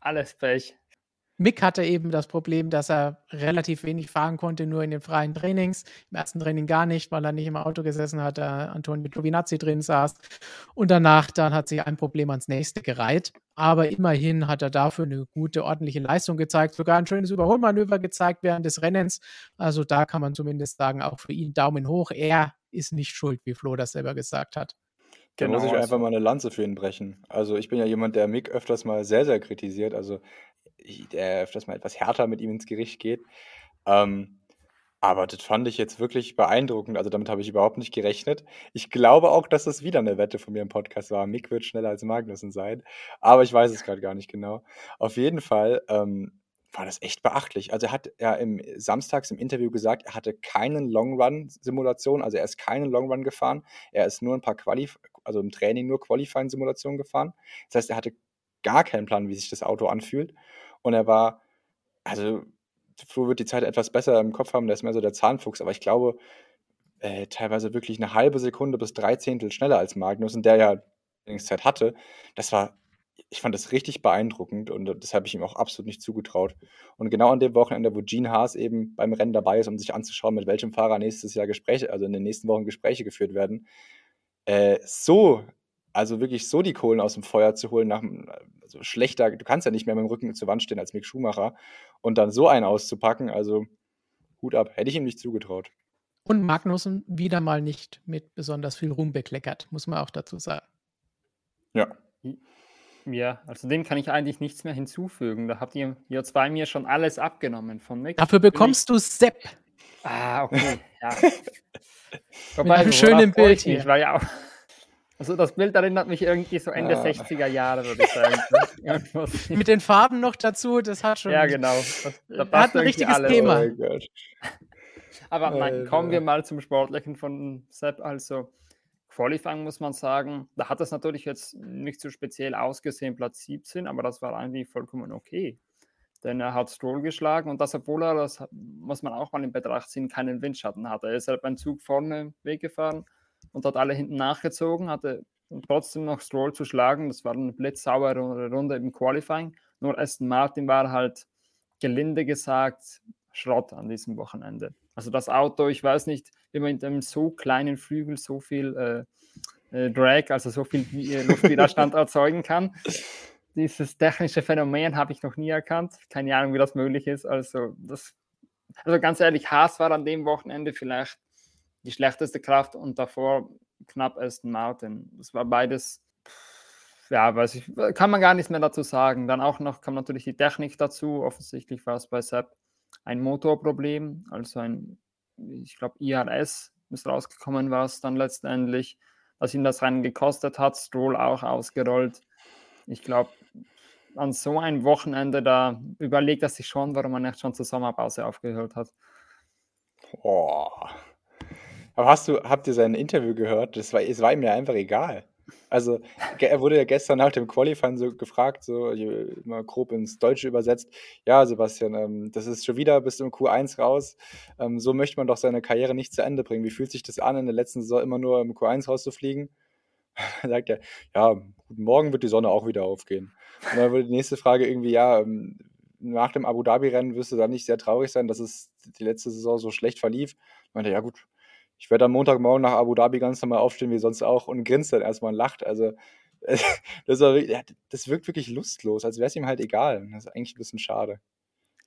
Alles Pech. Mick hatte eben das Problem, dass er relativ wenig fahren konnte, nur in den freien Trainings. Im ersten Training gar nicht, weil er nicht im Auto gesessen hat, da Antonio Giovinazzi drin saß. Und danach dann hat sich ein Problem ans nächste gereiht. Aber immerhin hat er dafür eine gute, ordentliche Leistung gezeigt, sogar ein schönes Überholmanöver gezeigt während des Rennens. Also da kann man zumindest sagen, auch für ihn Daumen hoch. Er ist nicht schuld, wie Flo das selber gesagt hat. Da genau, muss ich einfach also mal eine Lanze für ihn brechen. Also ich bin ja jemand, der Mick öfters mal sehr, sehr kritisiert, also der öfters mal etwas härter mit ihm ins Gericht geht. Ähm, aber das fand ich jetzt wirklich beeindruckend. Also damit habe ich überhaupt nicht gerechnet. Ich glaube auch, dass das wieder eine Wette von mir im Podcast war. Mick wird schneller als Magnussen sein. Aber ich weiß es gerade gar nicht genau. Auf jeden Fall ähm, war das echt beachtlich. Also er hat ja im samstags im Interview gesagt, er hatte keinen Long Run Simulation, also er ist keinen Long Run gefahren. Er ist nur ein paar Qualif also im Training nur Qualifying Simulationen gefahren. Das heißt, er hatte gar keinen Plan, wie sich das Auto anfühlt und er war also Flo wird die Zeit etwas besser im Kopf haben, der ist mehr so der Zahnfuchs, aber ich glaube äh, teilweise wirklich eine halbe Sekunde bis drei Zehntel schneller als Magnus und der ja Zeit hatte. Das war ich fand das richtig beeindruckend und das habe ich ihm auch absolut nicht zugetraut. Und genau an dem Wochenende, wo Gene Haas eben beim Rennen dabei ist, um sich anzuschauen, mit welchem Fahrer nächstes Jahr Gespräche, also in den nächsten Wochen Gespräche geführt werden, äh, so, also wirklich so die Kohlen aus dem Feuer zu holen, nach also schlechter, du kannst ja nicht mehr mit dem Rücken zur Wand stehen als Mick Schumacher und dann so einen auszupacken, also Hut ab, hätte ich ihm nicht zugetraut. Und Magnussen wieder mal nicht mit besonders viel Ruhm bekleckert, muss man auch dazu sagen. Ja. Ja, also dem kann ich eigentlich nichts mehr hinzufügen. Da habt ihr, ihr zwei mir schon alles abgenommen von Nick. Dafür bekommst du Sepp. Ah, okay. Ja. Mit einem schönen Bild hier. War ja auch, also das Bild erinnert mich irgendwie so Ende ah. 60er Jahre, würde ich sagen. Mit den Farben noch dazu, das hat schon. Ja, genau. Das, da hat ein richtiges alles. Thema. Oh Aber nein, kommen wir mal zum Sportlichen von Sepp. Also, Qualifying muss man sagen, da hat das natürlich jetzt nicht so speziell ausgesehen, Platz 17, aber das war eigentlich vollkommen okay. denn er hat Stroll geschlagen und das, obwohl er, das muss man auch mal in Betracht ziehen, keinen Windschatten hatte. Er ist halt beim Zug vorne weggefahren und hat alle hinten nachgezogen, hatte trotzdem noch Stroll zu schlagen. Das war eine blitzsaubere Runde im Qualifying. Nur Aston Martin war halt gelinde gesagt Schrott an diesem Wochenende. Also das Auto, ich weiß nicht, wie man mit einem so kleinen Flügel so viel äh, äh, Drag, also so viel äh, Luftwiderstand erzeugen kann. Dieses technische Phänomen habe ich noch nie erkannt. Keine Ahnung, wie das möglich ist. Also, das, also ganz ehrlich, Haas war an dem Wochenende vielleicht die schlechteste Kraft und davor knapp Aston Martin. Das war beides, ja, weiß ich, kann man gar nichts mehr dazu sagen. Dann auch noch kam natürlich die Technik dazu. Offensichtlich war es bei Sepp ein Motorproblem, also ein, ich glaube, IRS ist rausgekommen, war es dann letztendlich, dass ihn das Rennen gekostet hat. Stroll auch ausgerollt. Ich glaube, an so einem Wochenende, da überlegt er sich schon, warum man nicht schon zur Sommerpause aufgehört hat. Boah. Aber hast du, habt ihr sein Interview gehört? Das war, es war ihm ja einfach egal. Also, er wurde ja gestern nach dem Qualifying so gefragt, so mal grob ins Deutsche übersetzt: „Ja, Sebastian, ähm, das ist schon wieder bis im Q1 raus. Ähm, so möchte man doch seine Karriere nicht zu Ende bringen. Wie fühlt sich das an, in der letzten Saison immer nur im Q1 rauszufliegen?“ Dann sagt er: „Ja, guten Morgen wird die Sonne auch wieder aufgehen.“ Und dann wurde die nächste Frage irgendwie: „Ja, ähm, nach dem Abu Dhabi-Rennen wirst du dann nicht sehr traurig sein, dass es die letzte Saison so schlecht verlief?“ Meinte er: „Ja gut, ich werde am Montagmorgen nach Abu Dhabi ganz normal aufstehen wie sonst auch und grinst dann erstmal und lacht. Also das, war, das wirkt wirklich lustlos, als wäre es ihm halt egal. Das ist eigentlich ein bisschen schade.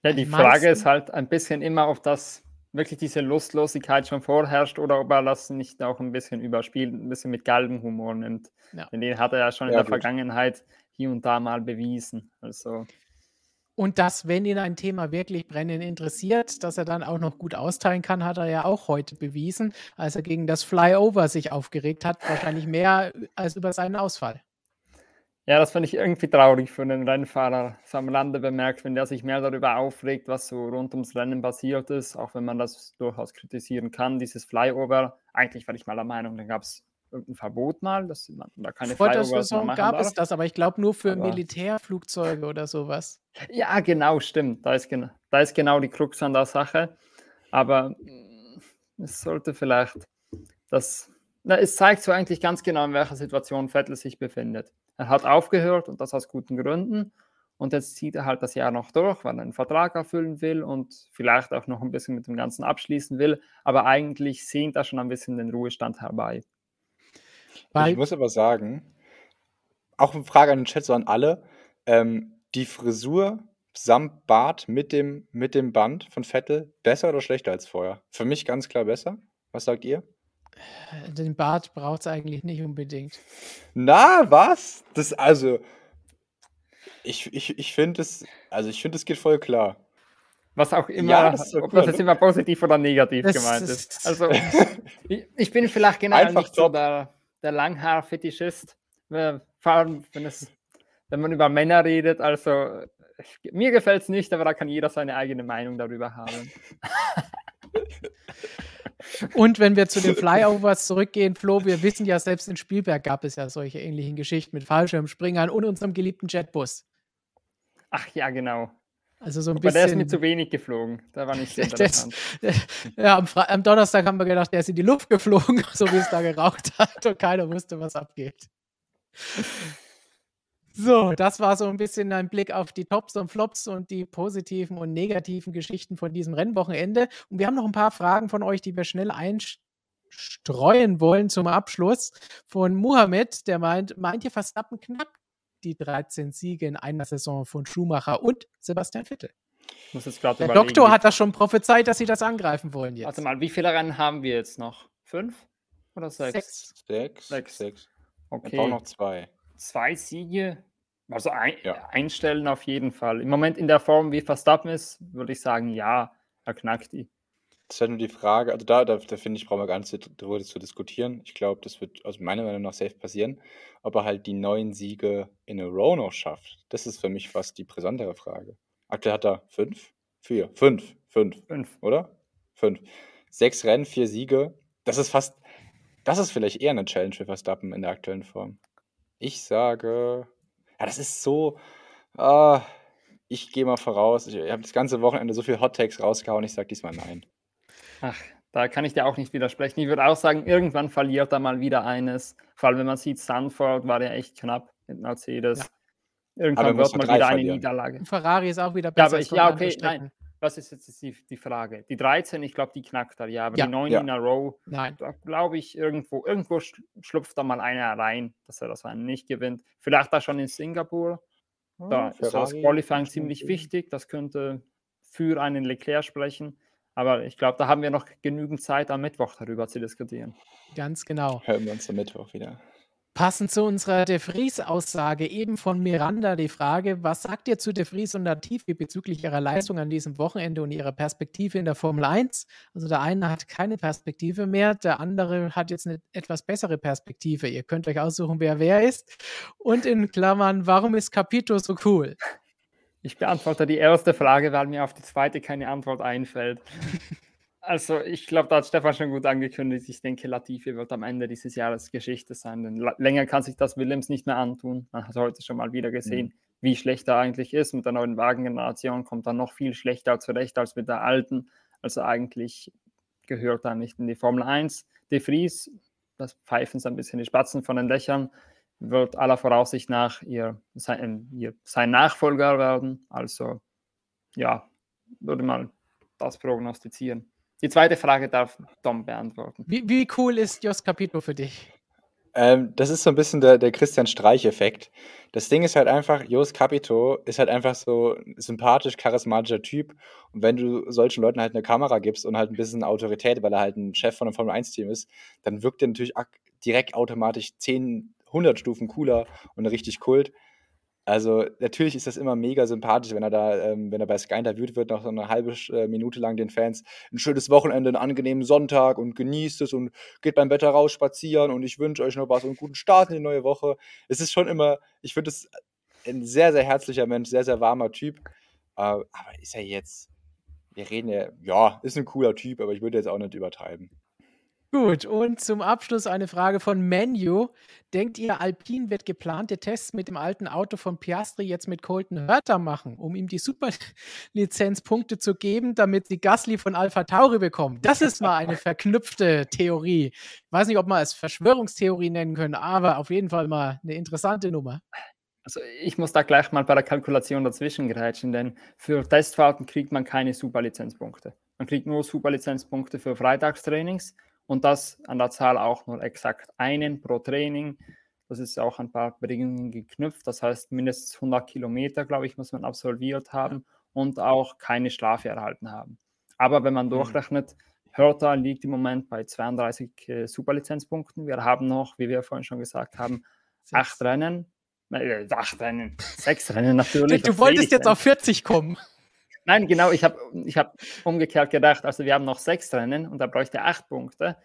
Ja, die Frage ist halt ein bisschen immer, ob das wirklich diese Lustlosigkeit schon vorherrscht oder ob er das nicht auch ein bisschen überspielt, ein bisschen mit Galgenhumor nimmt. Ja. Denn den hat er ja schon ja, in der gut. Vergangenheit hier und da mal bewiesen. Also und dass, wenn ihn ein Thema wirklich brennend interessiert, dass er dann auch noch gut austeilen kann, hat er ja auch heute bewiesen, als er gegen das Flyover sich aufgeregt hat. Wahrscheinlich mehr als über seinen Ausfall. Ja, das finde ich irgendwie traurig für einen Rennfahrer. So am Lande bemerkt, wenn der sich mehr darüber aufregt, was so rund ums Rennen passiert ist, auch wenn man das durchaus kritisieren kann, dieses Flyover. Eigentlich war ich mal der Meinung, da gab es irgendein Verbot mal, dass man da keine Vor der Saison gab darf. es das, aber ich glaube nur für aber Militärflugzeuge oder sowas. Ja, genau, stimmt. Da ist, genau, da ist genau die Krux an der Sache. Aber mm, es sollte vielleicht das. Na, es zeigt so eigentlich ganz genau, in welcher Situation Vettel sich befindet. Er hat aufgehört und das aus guten Gründen. Und jetzt zieht er halt das Jahr noch durch, weil er einen Vertrag erfüllen will und vielleicht auch noch ein bisschen mit dem Ganzen abschließen will. Aber eigentlich sehnt er schon ein bisschen den Ruhestand herbei. Weil ich muss aber sagen, auch eine Frage an den Chat, so an alle, ähm, die Frisur samt Bart mit dem, mit dem Band von Vettel besser oder schlechter als vorher? Für mich ganz klar besser. Was sagt ihr? Den Bart braucht es eigentlich nicht unbedingt. Na, was? Das, also, ich, ich, ich finde es, also ich finde, es geht voll klar. Was auch immer, ja, das ob cool, das jetzt ne? immer positiv oder negativ das gemeint ist. ist. Also, ich, ich, bin vielleicht Einfach nicht top. so der der Langhaar-Fetischist. Äh, vor allem, wenn, es, wenn man über Männer redet. Also, mir gefällt es nicht, aber da kann jeder seine eigene Meinung darüber haben. Und wenn wir zu den Flyovers zurückgehen, Flo, wir wissen ja, selbst in Spielberg gab es ja solche ähnlichen Geschichten mit Fallschirmspringern und unserem geliebten Jetbus. Ach ja, genau. Also so ein Aber bisschen. der ist mir zu wenig geflogen. Da war nicht so interessant. ja, am, am, Donnerstag haben wir gedacht, der ist in die Luft geflogen, so wie es da geraucht hat und keiner wusste, was abgeht. So, das war so ein bisschen ein Blick auf die Tops und Flops und die positiven und negativen Geschichten von diesem Rennwochenende. Und wir haben noch ein paar Fragen von euch, die wir schnell einstreuen wollen zum Abschluss. Von Muhammad, der meint, meint ihr Verstappen knapp die 13 Siege in einer Saison von Schumacher und Sebastian Vettel. Muss jetzt Der überlegen. Doktor hat das schon prophezeit, dass sie das angreifen wollen jetzt. Warte mal, wie viele Rennen haben wir jetzt noch? Fünf oder sechs? Sechs. Sechs. Sechs. sechs. Okay. auch noch zwei. Zwei Siege. Also ein, ja. einstellen auf jeden Fall. Im Moment in der Form, wie Verstappen ist, würde ich sagen, ja, er knackt die. Das ist halt nur die Frage, also da, da, da finde ich, brauchen wir gar nicht darüber zu diskutieren. Ich glaube, das wird also meiner Meinung nach safe passieren. Ob er halt die neun Siege in a row noch schafft, das ist für mich fast die brisantere Frage. Aktuell hat er fünf? Vier? Fünf? Fünf? Fünf. Oder? Fünf. Sechs Rennen, vier Siege. Das ist fast, das ist vielleicht eher eine Challenge für Verstappen in der aktuellen Form. Ich sage, ja, das ist so, äh, ich gehe mal voraus. Ich habe das ganze Wochenende so viel Hot Takes rausgehauen, ich sage diesmal nein. Ach, da kann ich dir auch nicht widersprechen. Ich würde auch sagen, irgendwann verliert er mal wieder eines. Vor allem, wenn man sieht, Stanford war ja echt knapp mit Mercedes. Ja. Irgendwann wird mal wieder eine Niederlage. Ferrari ist auch wieder besser. Ja, aber ich, ja okay, nein. Was ist jetzt die, die Frage? Die 13, ich glaube, die knackt er, ja, aber ja. die 9 ja. in a row, Nein. da glaube ich, irgendwo, irgendwo schlupft da mal einer rein, dass er das einen nicht gewinnt. Vielleicht da schon in Singapur. Oh, da ist das Qualifying ziemlich wichtig. Das könnte für einen Leclerc sprechen. Aber ich glaube, da haben wir noch genügend Zeit am Mittwoch darüber zu diskutieren. Ganz genau. Hören wir uns am Mittwoch wieder. Passend zu unserer De Vries-Aussage eben von Miranda die Frage, was sagt ihr zu De Vries und Latifi bezüglich ihrer Leistung an diesem Wochenende und ihrer Perspektive in der Formel 1? Also der eine hat keine Perspektive mehr, der andere hat jetzt eine etwas bessere Perspektive. Ihr könnt euch aussuchen, wer wer ist. Und in Klammern, warum ist Capito so cool? Ich beantworte die erste Frage, weil mir auf die zweite keine Antwort einfällt. Also, ich glaube, da hat Stefan schon gut angekündigt. Ich denke, Latifi wird am Ende dieses Jahres Geschichte sein. Denn länger kann sich das Williams nicht mehr antun. Man hat heute schon mal wieder gesehen, mhm. wie schlecht er eigentlich ist. Mit der neuen Wagengeneration kommt er noch viel schlechter zurecht als mit der alten. Also eigentlich gehört er nicht in die Formel 1. De Vries, das pfeifen so ein bisschen die Spatzen von den Dächern, wird aller Voraussicht nach ihr, sein, ihr, sein Nachfolger werden. Also ja, würde mal das prognostizieren. Die zweite Frage darf Tom beantworten. Wie, wie cool ist Jos Capito für dich? Ähm, das ist so ein bisschen der, der Christian Streich-Effekt. Das Ding ist halt einfach, Jos Capito ist halt einfach so sympathisch, charismatischer Typ. Und wenn du solchen Leuten halt eine Kamera gibst und halt ein bisschen Autorität, weil er halt ein Chef von einem Formel-1-Team ist, dann wirkt er natürlich direkt automatisch 10, 100 Stufen cooler und richtig kult. Also natürlich ist das immer mega sympathisch, wenn er da, ähm, wenn er bei Sky interviewt wird, noch so eine halbe äh, Minute lang den Fans ein schönes Wochenende, einen angenehmen Sonntag und genießt es und geht beim Wetter raus spazieren und ich wünsche euch noch was und einen guten Start in die neue Woche. Es ist schon immer, ich finde es ein sehr, sehr herzlicher Mensch, sehr, sehr warmer Typ. Äh, aber ist er jetzt, wir reden ja, ja, ist ein cooler Typ, aber ich würde jetzt auch nicht übertreiben. Gut, und zum Abschluss eine Frage von Menu. Denkt ihr, Alpine wird geplante Tests mit dem alten Auto von Piastri jetzt mit Colton Hörter machen, um ihm die Superlizenzpunkte zu geben, damit sie Gasly von Alpha Tauri bekommen? Das ist mal eine verknüpfte Theorie. Ich weiß nicht, ob man es Verschwörungstheorie nennen können, aber auf jeden Fall mal eine interessante Nummer. Also ich muss da gleich mal bei der Kalkulation dazwischen gerätschen, denn für Testfahrten kriegt man keine Superlizenzpunkte. Man kriegt nur Superlizenzpunkte für Freitagstrainings und das an der Zahl auch nur exakt einen pro Training. Das ist auch ein paar Bedingungen geknüpft. Das heißt, mindestens 100 Kilometer, glaube ich, muss man absolviert haben und auch keine Strafe erhalten haben. Aber wenn man mhm. durchrechnet, Hörter liegt im Moment bei 32 äh, Superlizenzpunkten. Wir haben noch, wie wir vorhin schon gesagt haben, Sechs. acht Rennen. Äh, acht Rennen, sechs Rennen natürlich. Du wolltest jetzt auf 40 kommen. Nein, genau, ich habe ich hab umgekehrt gedacht, also wir haben noch sechs Rennen und da bräuchte acht Punkte.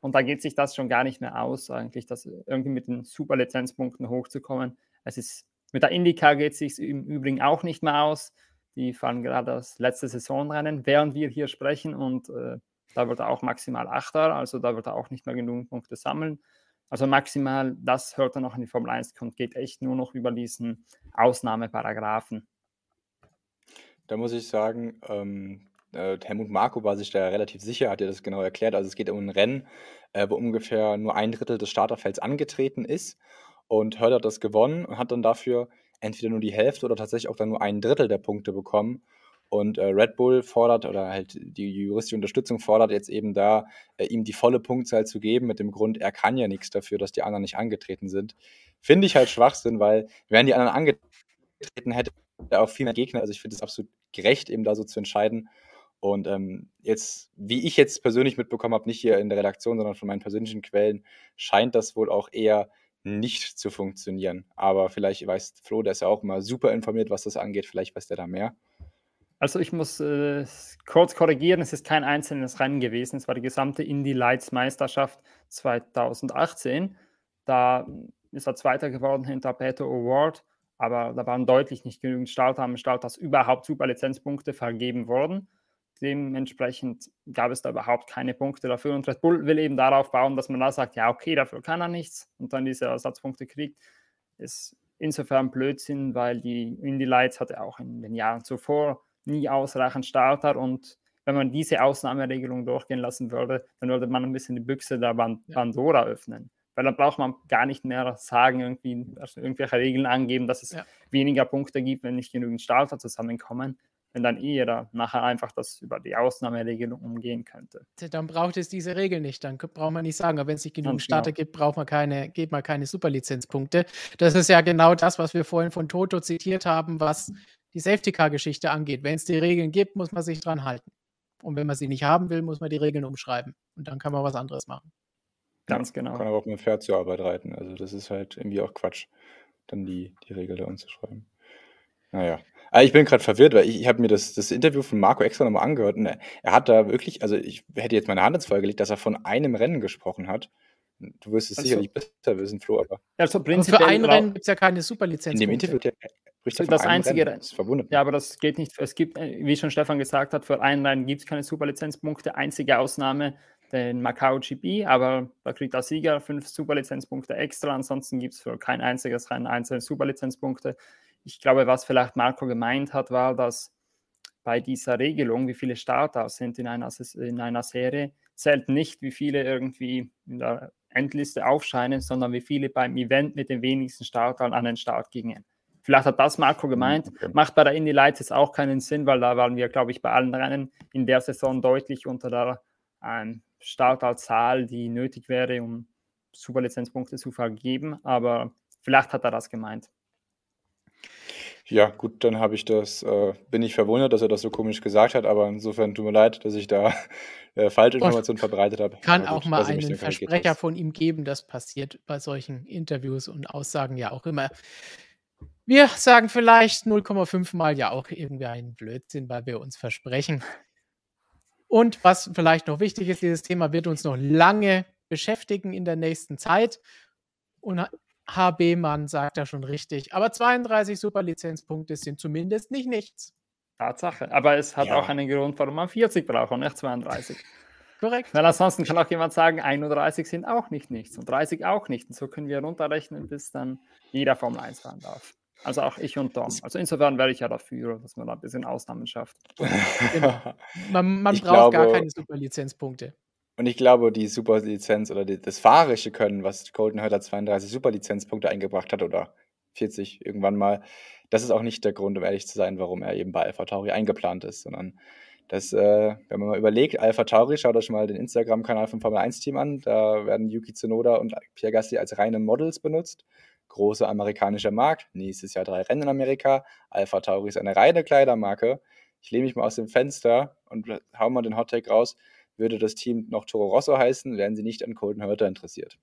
Und da geht sich das schon gar nicht mehr aus, eigentlich, das irgendwie mit den Superlizenzpunkten hochzukommen. Es ist, mit der IndyCar geht es sich im Übrigen auch nicht mehr aus. Die fahren gerade das letzte Saisonrennen, während wir hier sprechen und äh, da wird er auch maximal Achter, also da wird er auch nicht mehr genug Punkte sammeln. Also maximal, das hört er noch in die Formel 1 kommt, geht echt nur noch über diesen Ausnahmeparagraphen. Da muss ich sagen, ähm, äh, Helmut Marko war sich da relativ sicher, hat er das genau erklärt. Also es geht um ein Rennen, äh, wo ungefähr nur ein Drittel des Starterfelds angetreten ist. Und Hörder hat das gewonnen und hat dann dafür entweder nur die Hälfte oder tatsächlich auch dann nur ein Drittel der Punkte bekommen. Und äh, Red Bull fordert oder halt die juristische Unterstützung fordert jetzt eben da, äh, ihm die volle Punktzahl zu geben, mit dem Grund, er kann ja nichts dafür, dass die anderen nicht angetreten sind. Finde ich halt Schwachsinn, weil wenn die anderen angetreten hätte, auch viel mehr Gegner. Also ich finde es absolut gerecht, eben da so zu entscheiden. Und ähm, jetzt, wie ich jetzt persönlich mitbekommen habe, nicht hier in der Redaktion, sondern von meinen persönlichen Quellen, scheint das wohl auch eher nicht zu funktionieren. Aber vielleicht weiß Flo, der ist ja auch immer super informiert, was das angeht. Vielleicht weiß der da mehr. Also ich muss äh, kurz korrigieren, es ist kein einzelnes Rennen gewesen. Es war die gesamte Indy Lights Meisterschaft 2018. Da ist er Zweiter geworden hinter Peter Award aber da waren deutlich nicht genügend Starter am Start, dass überhaupt Superlizenzpunkte vergeben wurden. Dementsprechend gab es da überhaupt keine Punkte dafür. Und Red Bull will eben darauf bauen, dass man da sagt, ja, okay, dafür kann er nichts und dann diese Ersatzpunkte kriegt. Ist insofern Blödsinn, weil die Indy Lights hatte auch in den Jahren zuvor nie ausreichend Starter und wenn man diese Ausnahmeregelung durchgehen lassen würde, dann würde man ein bisschen die Büchse der Pandora öffnen. Weil dann braucht man gar nicht mehr sagen, irgendwie, also irgendwelche Regeln angeben, dass es ja. weniger Punkte gibt, wenn nicht genügend Starter zusammenkommen wenn dann eher nachher einfach das über die Ausnahmeregelung umgehen könnte. Dann braucht es diese Regel nicht, dann braucht man nicht sagen, aber wenn es nicht genügend Starter genau. gibt, braucht man keine, gibt man keine Superlizenzpunkte. Das ist ja genau das, was wir vorhin von Toto zitiert haben, was die Safety-Car-Geschichte angeht. Wenn es die Regeln gibt, muss man sich dran halten. Und wenn man sie nicht haben will, muss man die Regeln umschreiben. Und dann kann man was anderes machen. Ganz genau. Man kann aber auch mit dem Pferd zur Arbeit reiten. Also das ist halt irgendwie auch Quatsch, dann die, die Regel da umzuschreiben. Naja. Aber ich bin gerade verwirrt, weil ich, ich habe mir das, das Interview von Marco extra nochmal angehört und er, er, hat da wirklich, also ich hätte jetzt meine Hand ins Feuer gelegt, dass er von einem Rennen gesprochen hat. Du wirst es also, sicherlich besser wissen, Flo, aber. Also prinzipiell für ein Rennen gibt es ja keine Superlizenz. In dem Interview der, das, das einzige Rennen. Das verwundert Ja, aber das geht nicht. Es gibt, äh, wie schon Stefan gesagt hat, für ein Rennen gibt es keine Superlizenzpunkte. Einzige Ausnahme den Macau GP, aber da kriegt der Sieger fünf Superlizenzpunkte extra. Ansonsten gibt es für kein einziges Rennen einzelne Superlizenzpunkte ich glaube, was vielleicht Marco gemeint hat, war, dass bei dieser Regelung, wie viele Starter sind in einer, in einer Serie, zählt nicht, wie viele irgendwie in der Endliste aufscheinen, sondern wie viele beim Event mit den wenigsten Startern an den Start gingen. Vielleicht hat das Marco gemeint. Okay. Macht bei der Indy Lights jetzt auch keinen Sinn, weil da waren wir, glaube ich, bei allen Rennen in der Saison deutlich unter der ähm, Starterzahl, die nötig wäre, um Superlizenzpunkte zu vergeben. Aber vielleicht hat er das gemeint. Ja, gut, dann habe ich das, äh, bin ich verwundert, dass er das so komisch gesagt hat, aber insofern tut mir leid, dass ich da äh, Falschinformationen verbreitet habe. Kann auch mal einen Versprecher von ihm geben, das passiert bei solchen Interviews und Aussagen ja auch immer. Wir sagen vielleicht 0,5 Mal ja auch irgendwie einen Blödsinn, weil wir uns versprechen. Und was vielleicht noch wichtig ist, dieses Thema wird uns noch lange beschäftigen in der nächsten Zeit. Und HB Mann sagt ja schon richtig. Aber 32 Superlizenzpunkte sind zumindest nicht nichts. Tatsache. Aber es hat ja. auch einen Grund, warum man 40 braucht und nicht 32. Korrekt. Weil ansonsten kann auch jemand sagen, 31 sind auch nicht nichts und 30 auch nicht. Und so können wir runterrechnen, bis dann jeder Formel 1 fahren darf. Also auch ich und Tom. Also insofern wäre ich ja dafür, dass man da ein bisschen Ausnahmen schafft. Man, man braucht glaube, gar keine Superlizenzpunkte. Und ich glaube, die Superlizenz oder die, das fahrische Können, was Colton Hurter 32 Superlizenzpunkte eingebracht hat oder 40 irgendwann mal, das ist auch nicht der Grund, um ehrlich zu sein, warum er eben bei Alpha Tauri eingeplant ist, sondern das, äh, wenn man mal überlegt, Alpha Tauri, schaut euch mal den Instagram-Kanal vom Formel 1-Team an, da werden Yuki Tsunoda und Pierre Gasly als reine Models benutzt. Großer amerikanischer Markt, nächstes Jahr drei Rennen in Amerika. Alpha Tauri ist eine reine Kleidermarke. Ich lehne mich mal aus dem Fenster und hau mal den Hottake raus. Würde das Team noch Toro Rosso heißen, wären sie nicht an Colton Hurter interessiert.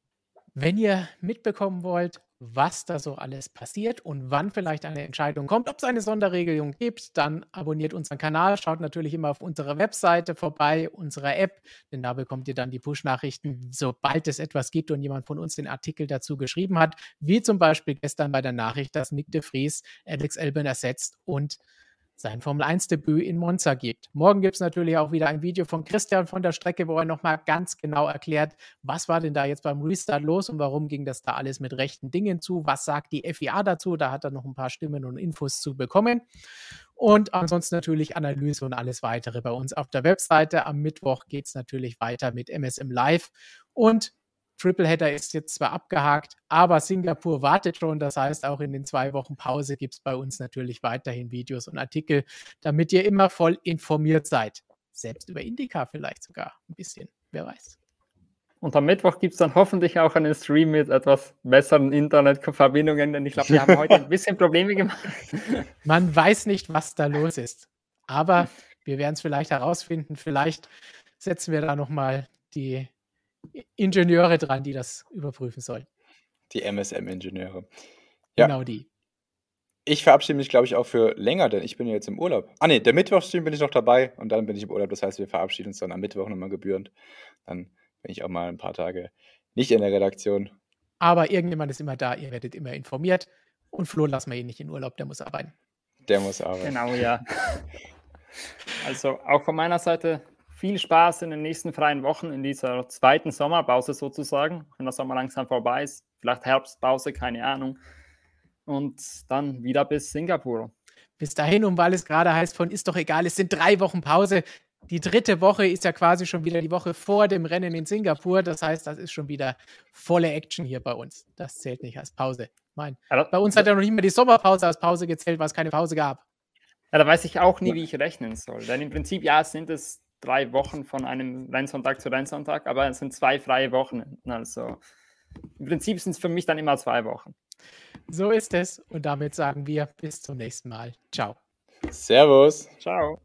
Wenn ihr mitbekommen wollt, was da so alles passiert und wann vielleicht eine Entscheidung kommt, ob es eine Sonderregelung gibt, dann abonniert unseren Kanal, schaut natürlich immer auf unserer Webseite vorbei, unserer App, denn da bekommt ihr dann die Push-Nachrichten, sobald es etwas gibt und jemand von uns den Artikel dazu geschrieben hat, wie zum Beispiel gestern bei der Nachricht, dass Nick de Vries Alex Elben ersetzt und sein Formel-1-Debüt in Monza gibt. Morgen gibt es natürlich auch wieder ein Video von Christian von der Strecke, wo er nochmal ganz genau erklärt, was war denn da jetzt beim Restart los und warum ging das da alles mit rechten Dingen zu, was sagt die FIA dazu, da hat er noch ein paar Stimmen und Infos zu bekommen. Und ansonsten natürlich Analyse und alles weitere bei uns auf der Webseite. Am Mittwoch geht es natürlich weiter mit MSM Live und Tripleheader ist jetzt zwar abgehakt, aber Singapur wartet schon. Das heißt, auch in den zwei Wochen Pause gibt es bei uns natürlich weiterhin Videos und Artikel, damit ihr immer voll informiert seid. Selbst über Indica vielleicht sogar ein bisschen, wer weiß. Und am Mittwoch gibt es dann hoffentlich auch einen Stream mit etwas besseren Internetverbindungen, denn ich glaube, wir haben heute ein bisschen Probleme gemacht. Man weiß nicht, was da los ist. Aber wir werden es vielleicht herausfinden. Vielleicht setzen wir da nochmal die Ingenieure dran, die das überprüfen sollen. Die MSM-Ingenieure. Ja. Genau die. Ich verabschiede mich, glaube ich, auch für länger, denn ich bin ja jetzt im Urlaub. Ah ne, der Mittwochstream bin ich noch dabei und dann bin ich im Urlaub. Das heißt, wir verabschieden uns dann am Mittwoch nochmal gebührend. Dann bin ich auch mal ein paar Tage nicht in der Redaktion. Aber irgendjemand ist immer da, ihr werdet immer informiert. Und Flo lassen wir ihn nicht in Urlaub, der muss arbeiten. Der muss arbeiten. Genau, ja. also auch von meiner Seite viel Spaß in den nächsten freien Wochen in dieser zweiten Sommerpause sozusagen, wenn der Sommer langsam vorbei ist. Vielleicht Herbstpause, keine Ahnung. und dann wieder bis Singapur. Bis dahin, und weil es gerade heißt von ist doch egal, es sind drei Wochen Pause. Die dritte Woche ist ja quasi schon wieder die Woche vor dem Rennen in Singapur. Das heißt, das ist schon wieder volle Action hier bei uns. Das zählt nicht als Pause. Mein, ja, bei uns hat ja noch nicht mehr die Sommerpause als Pause gezählt, weil es keine Pause gab. Ja, da weiß ich auch nie, wie ich rechnen soll. Denn im Prinzip, ja, sind es drei Wochen von einem Rennsonntag zu Rennsonntag, aber es sind zwei freie Wochen. Also im Prinzip sind es für mich dann immer zwei Wochen. So ist es. Und damit sagen wir bis zum nächsten Mal. Ciao. Servus. Ciao.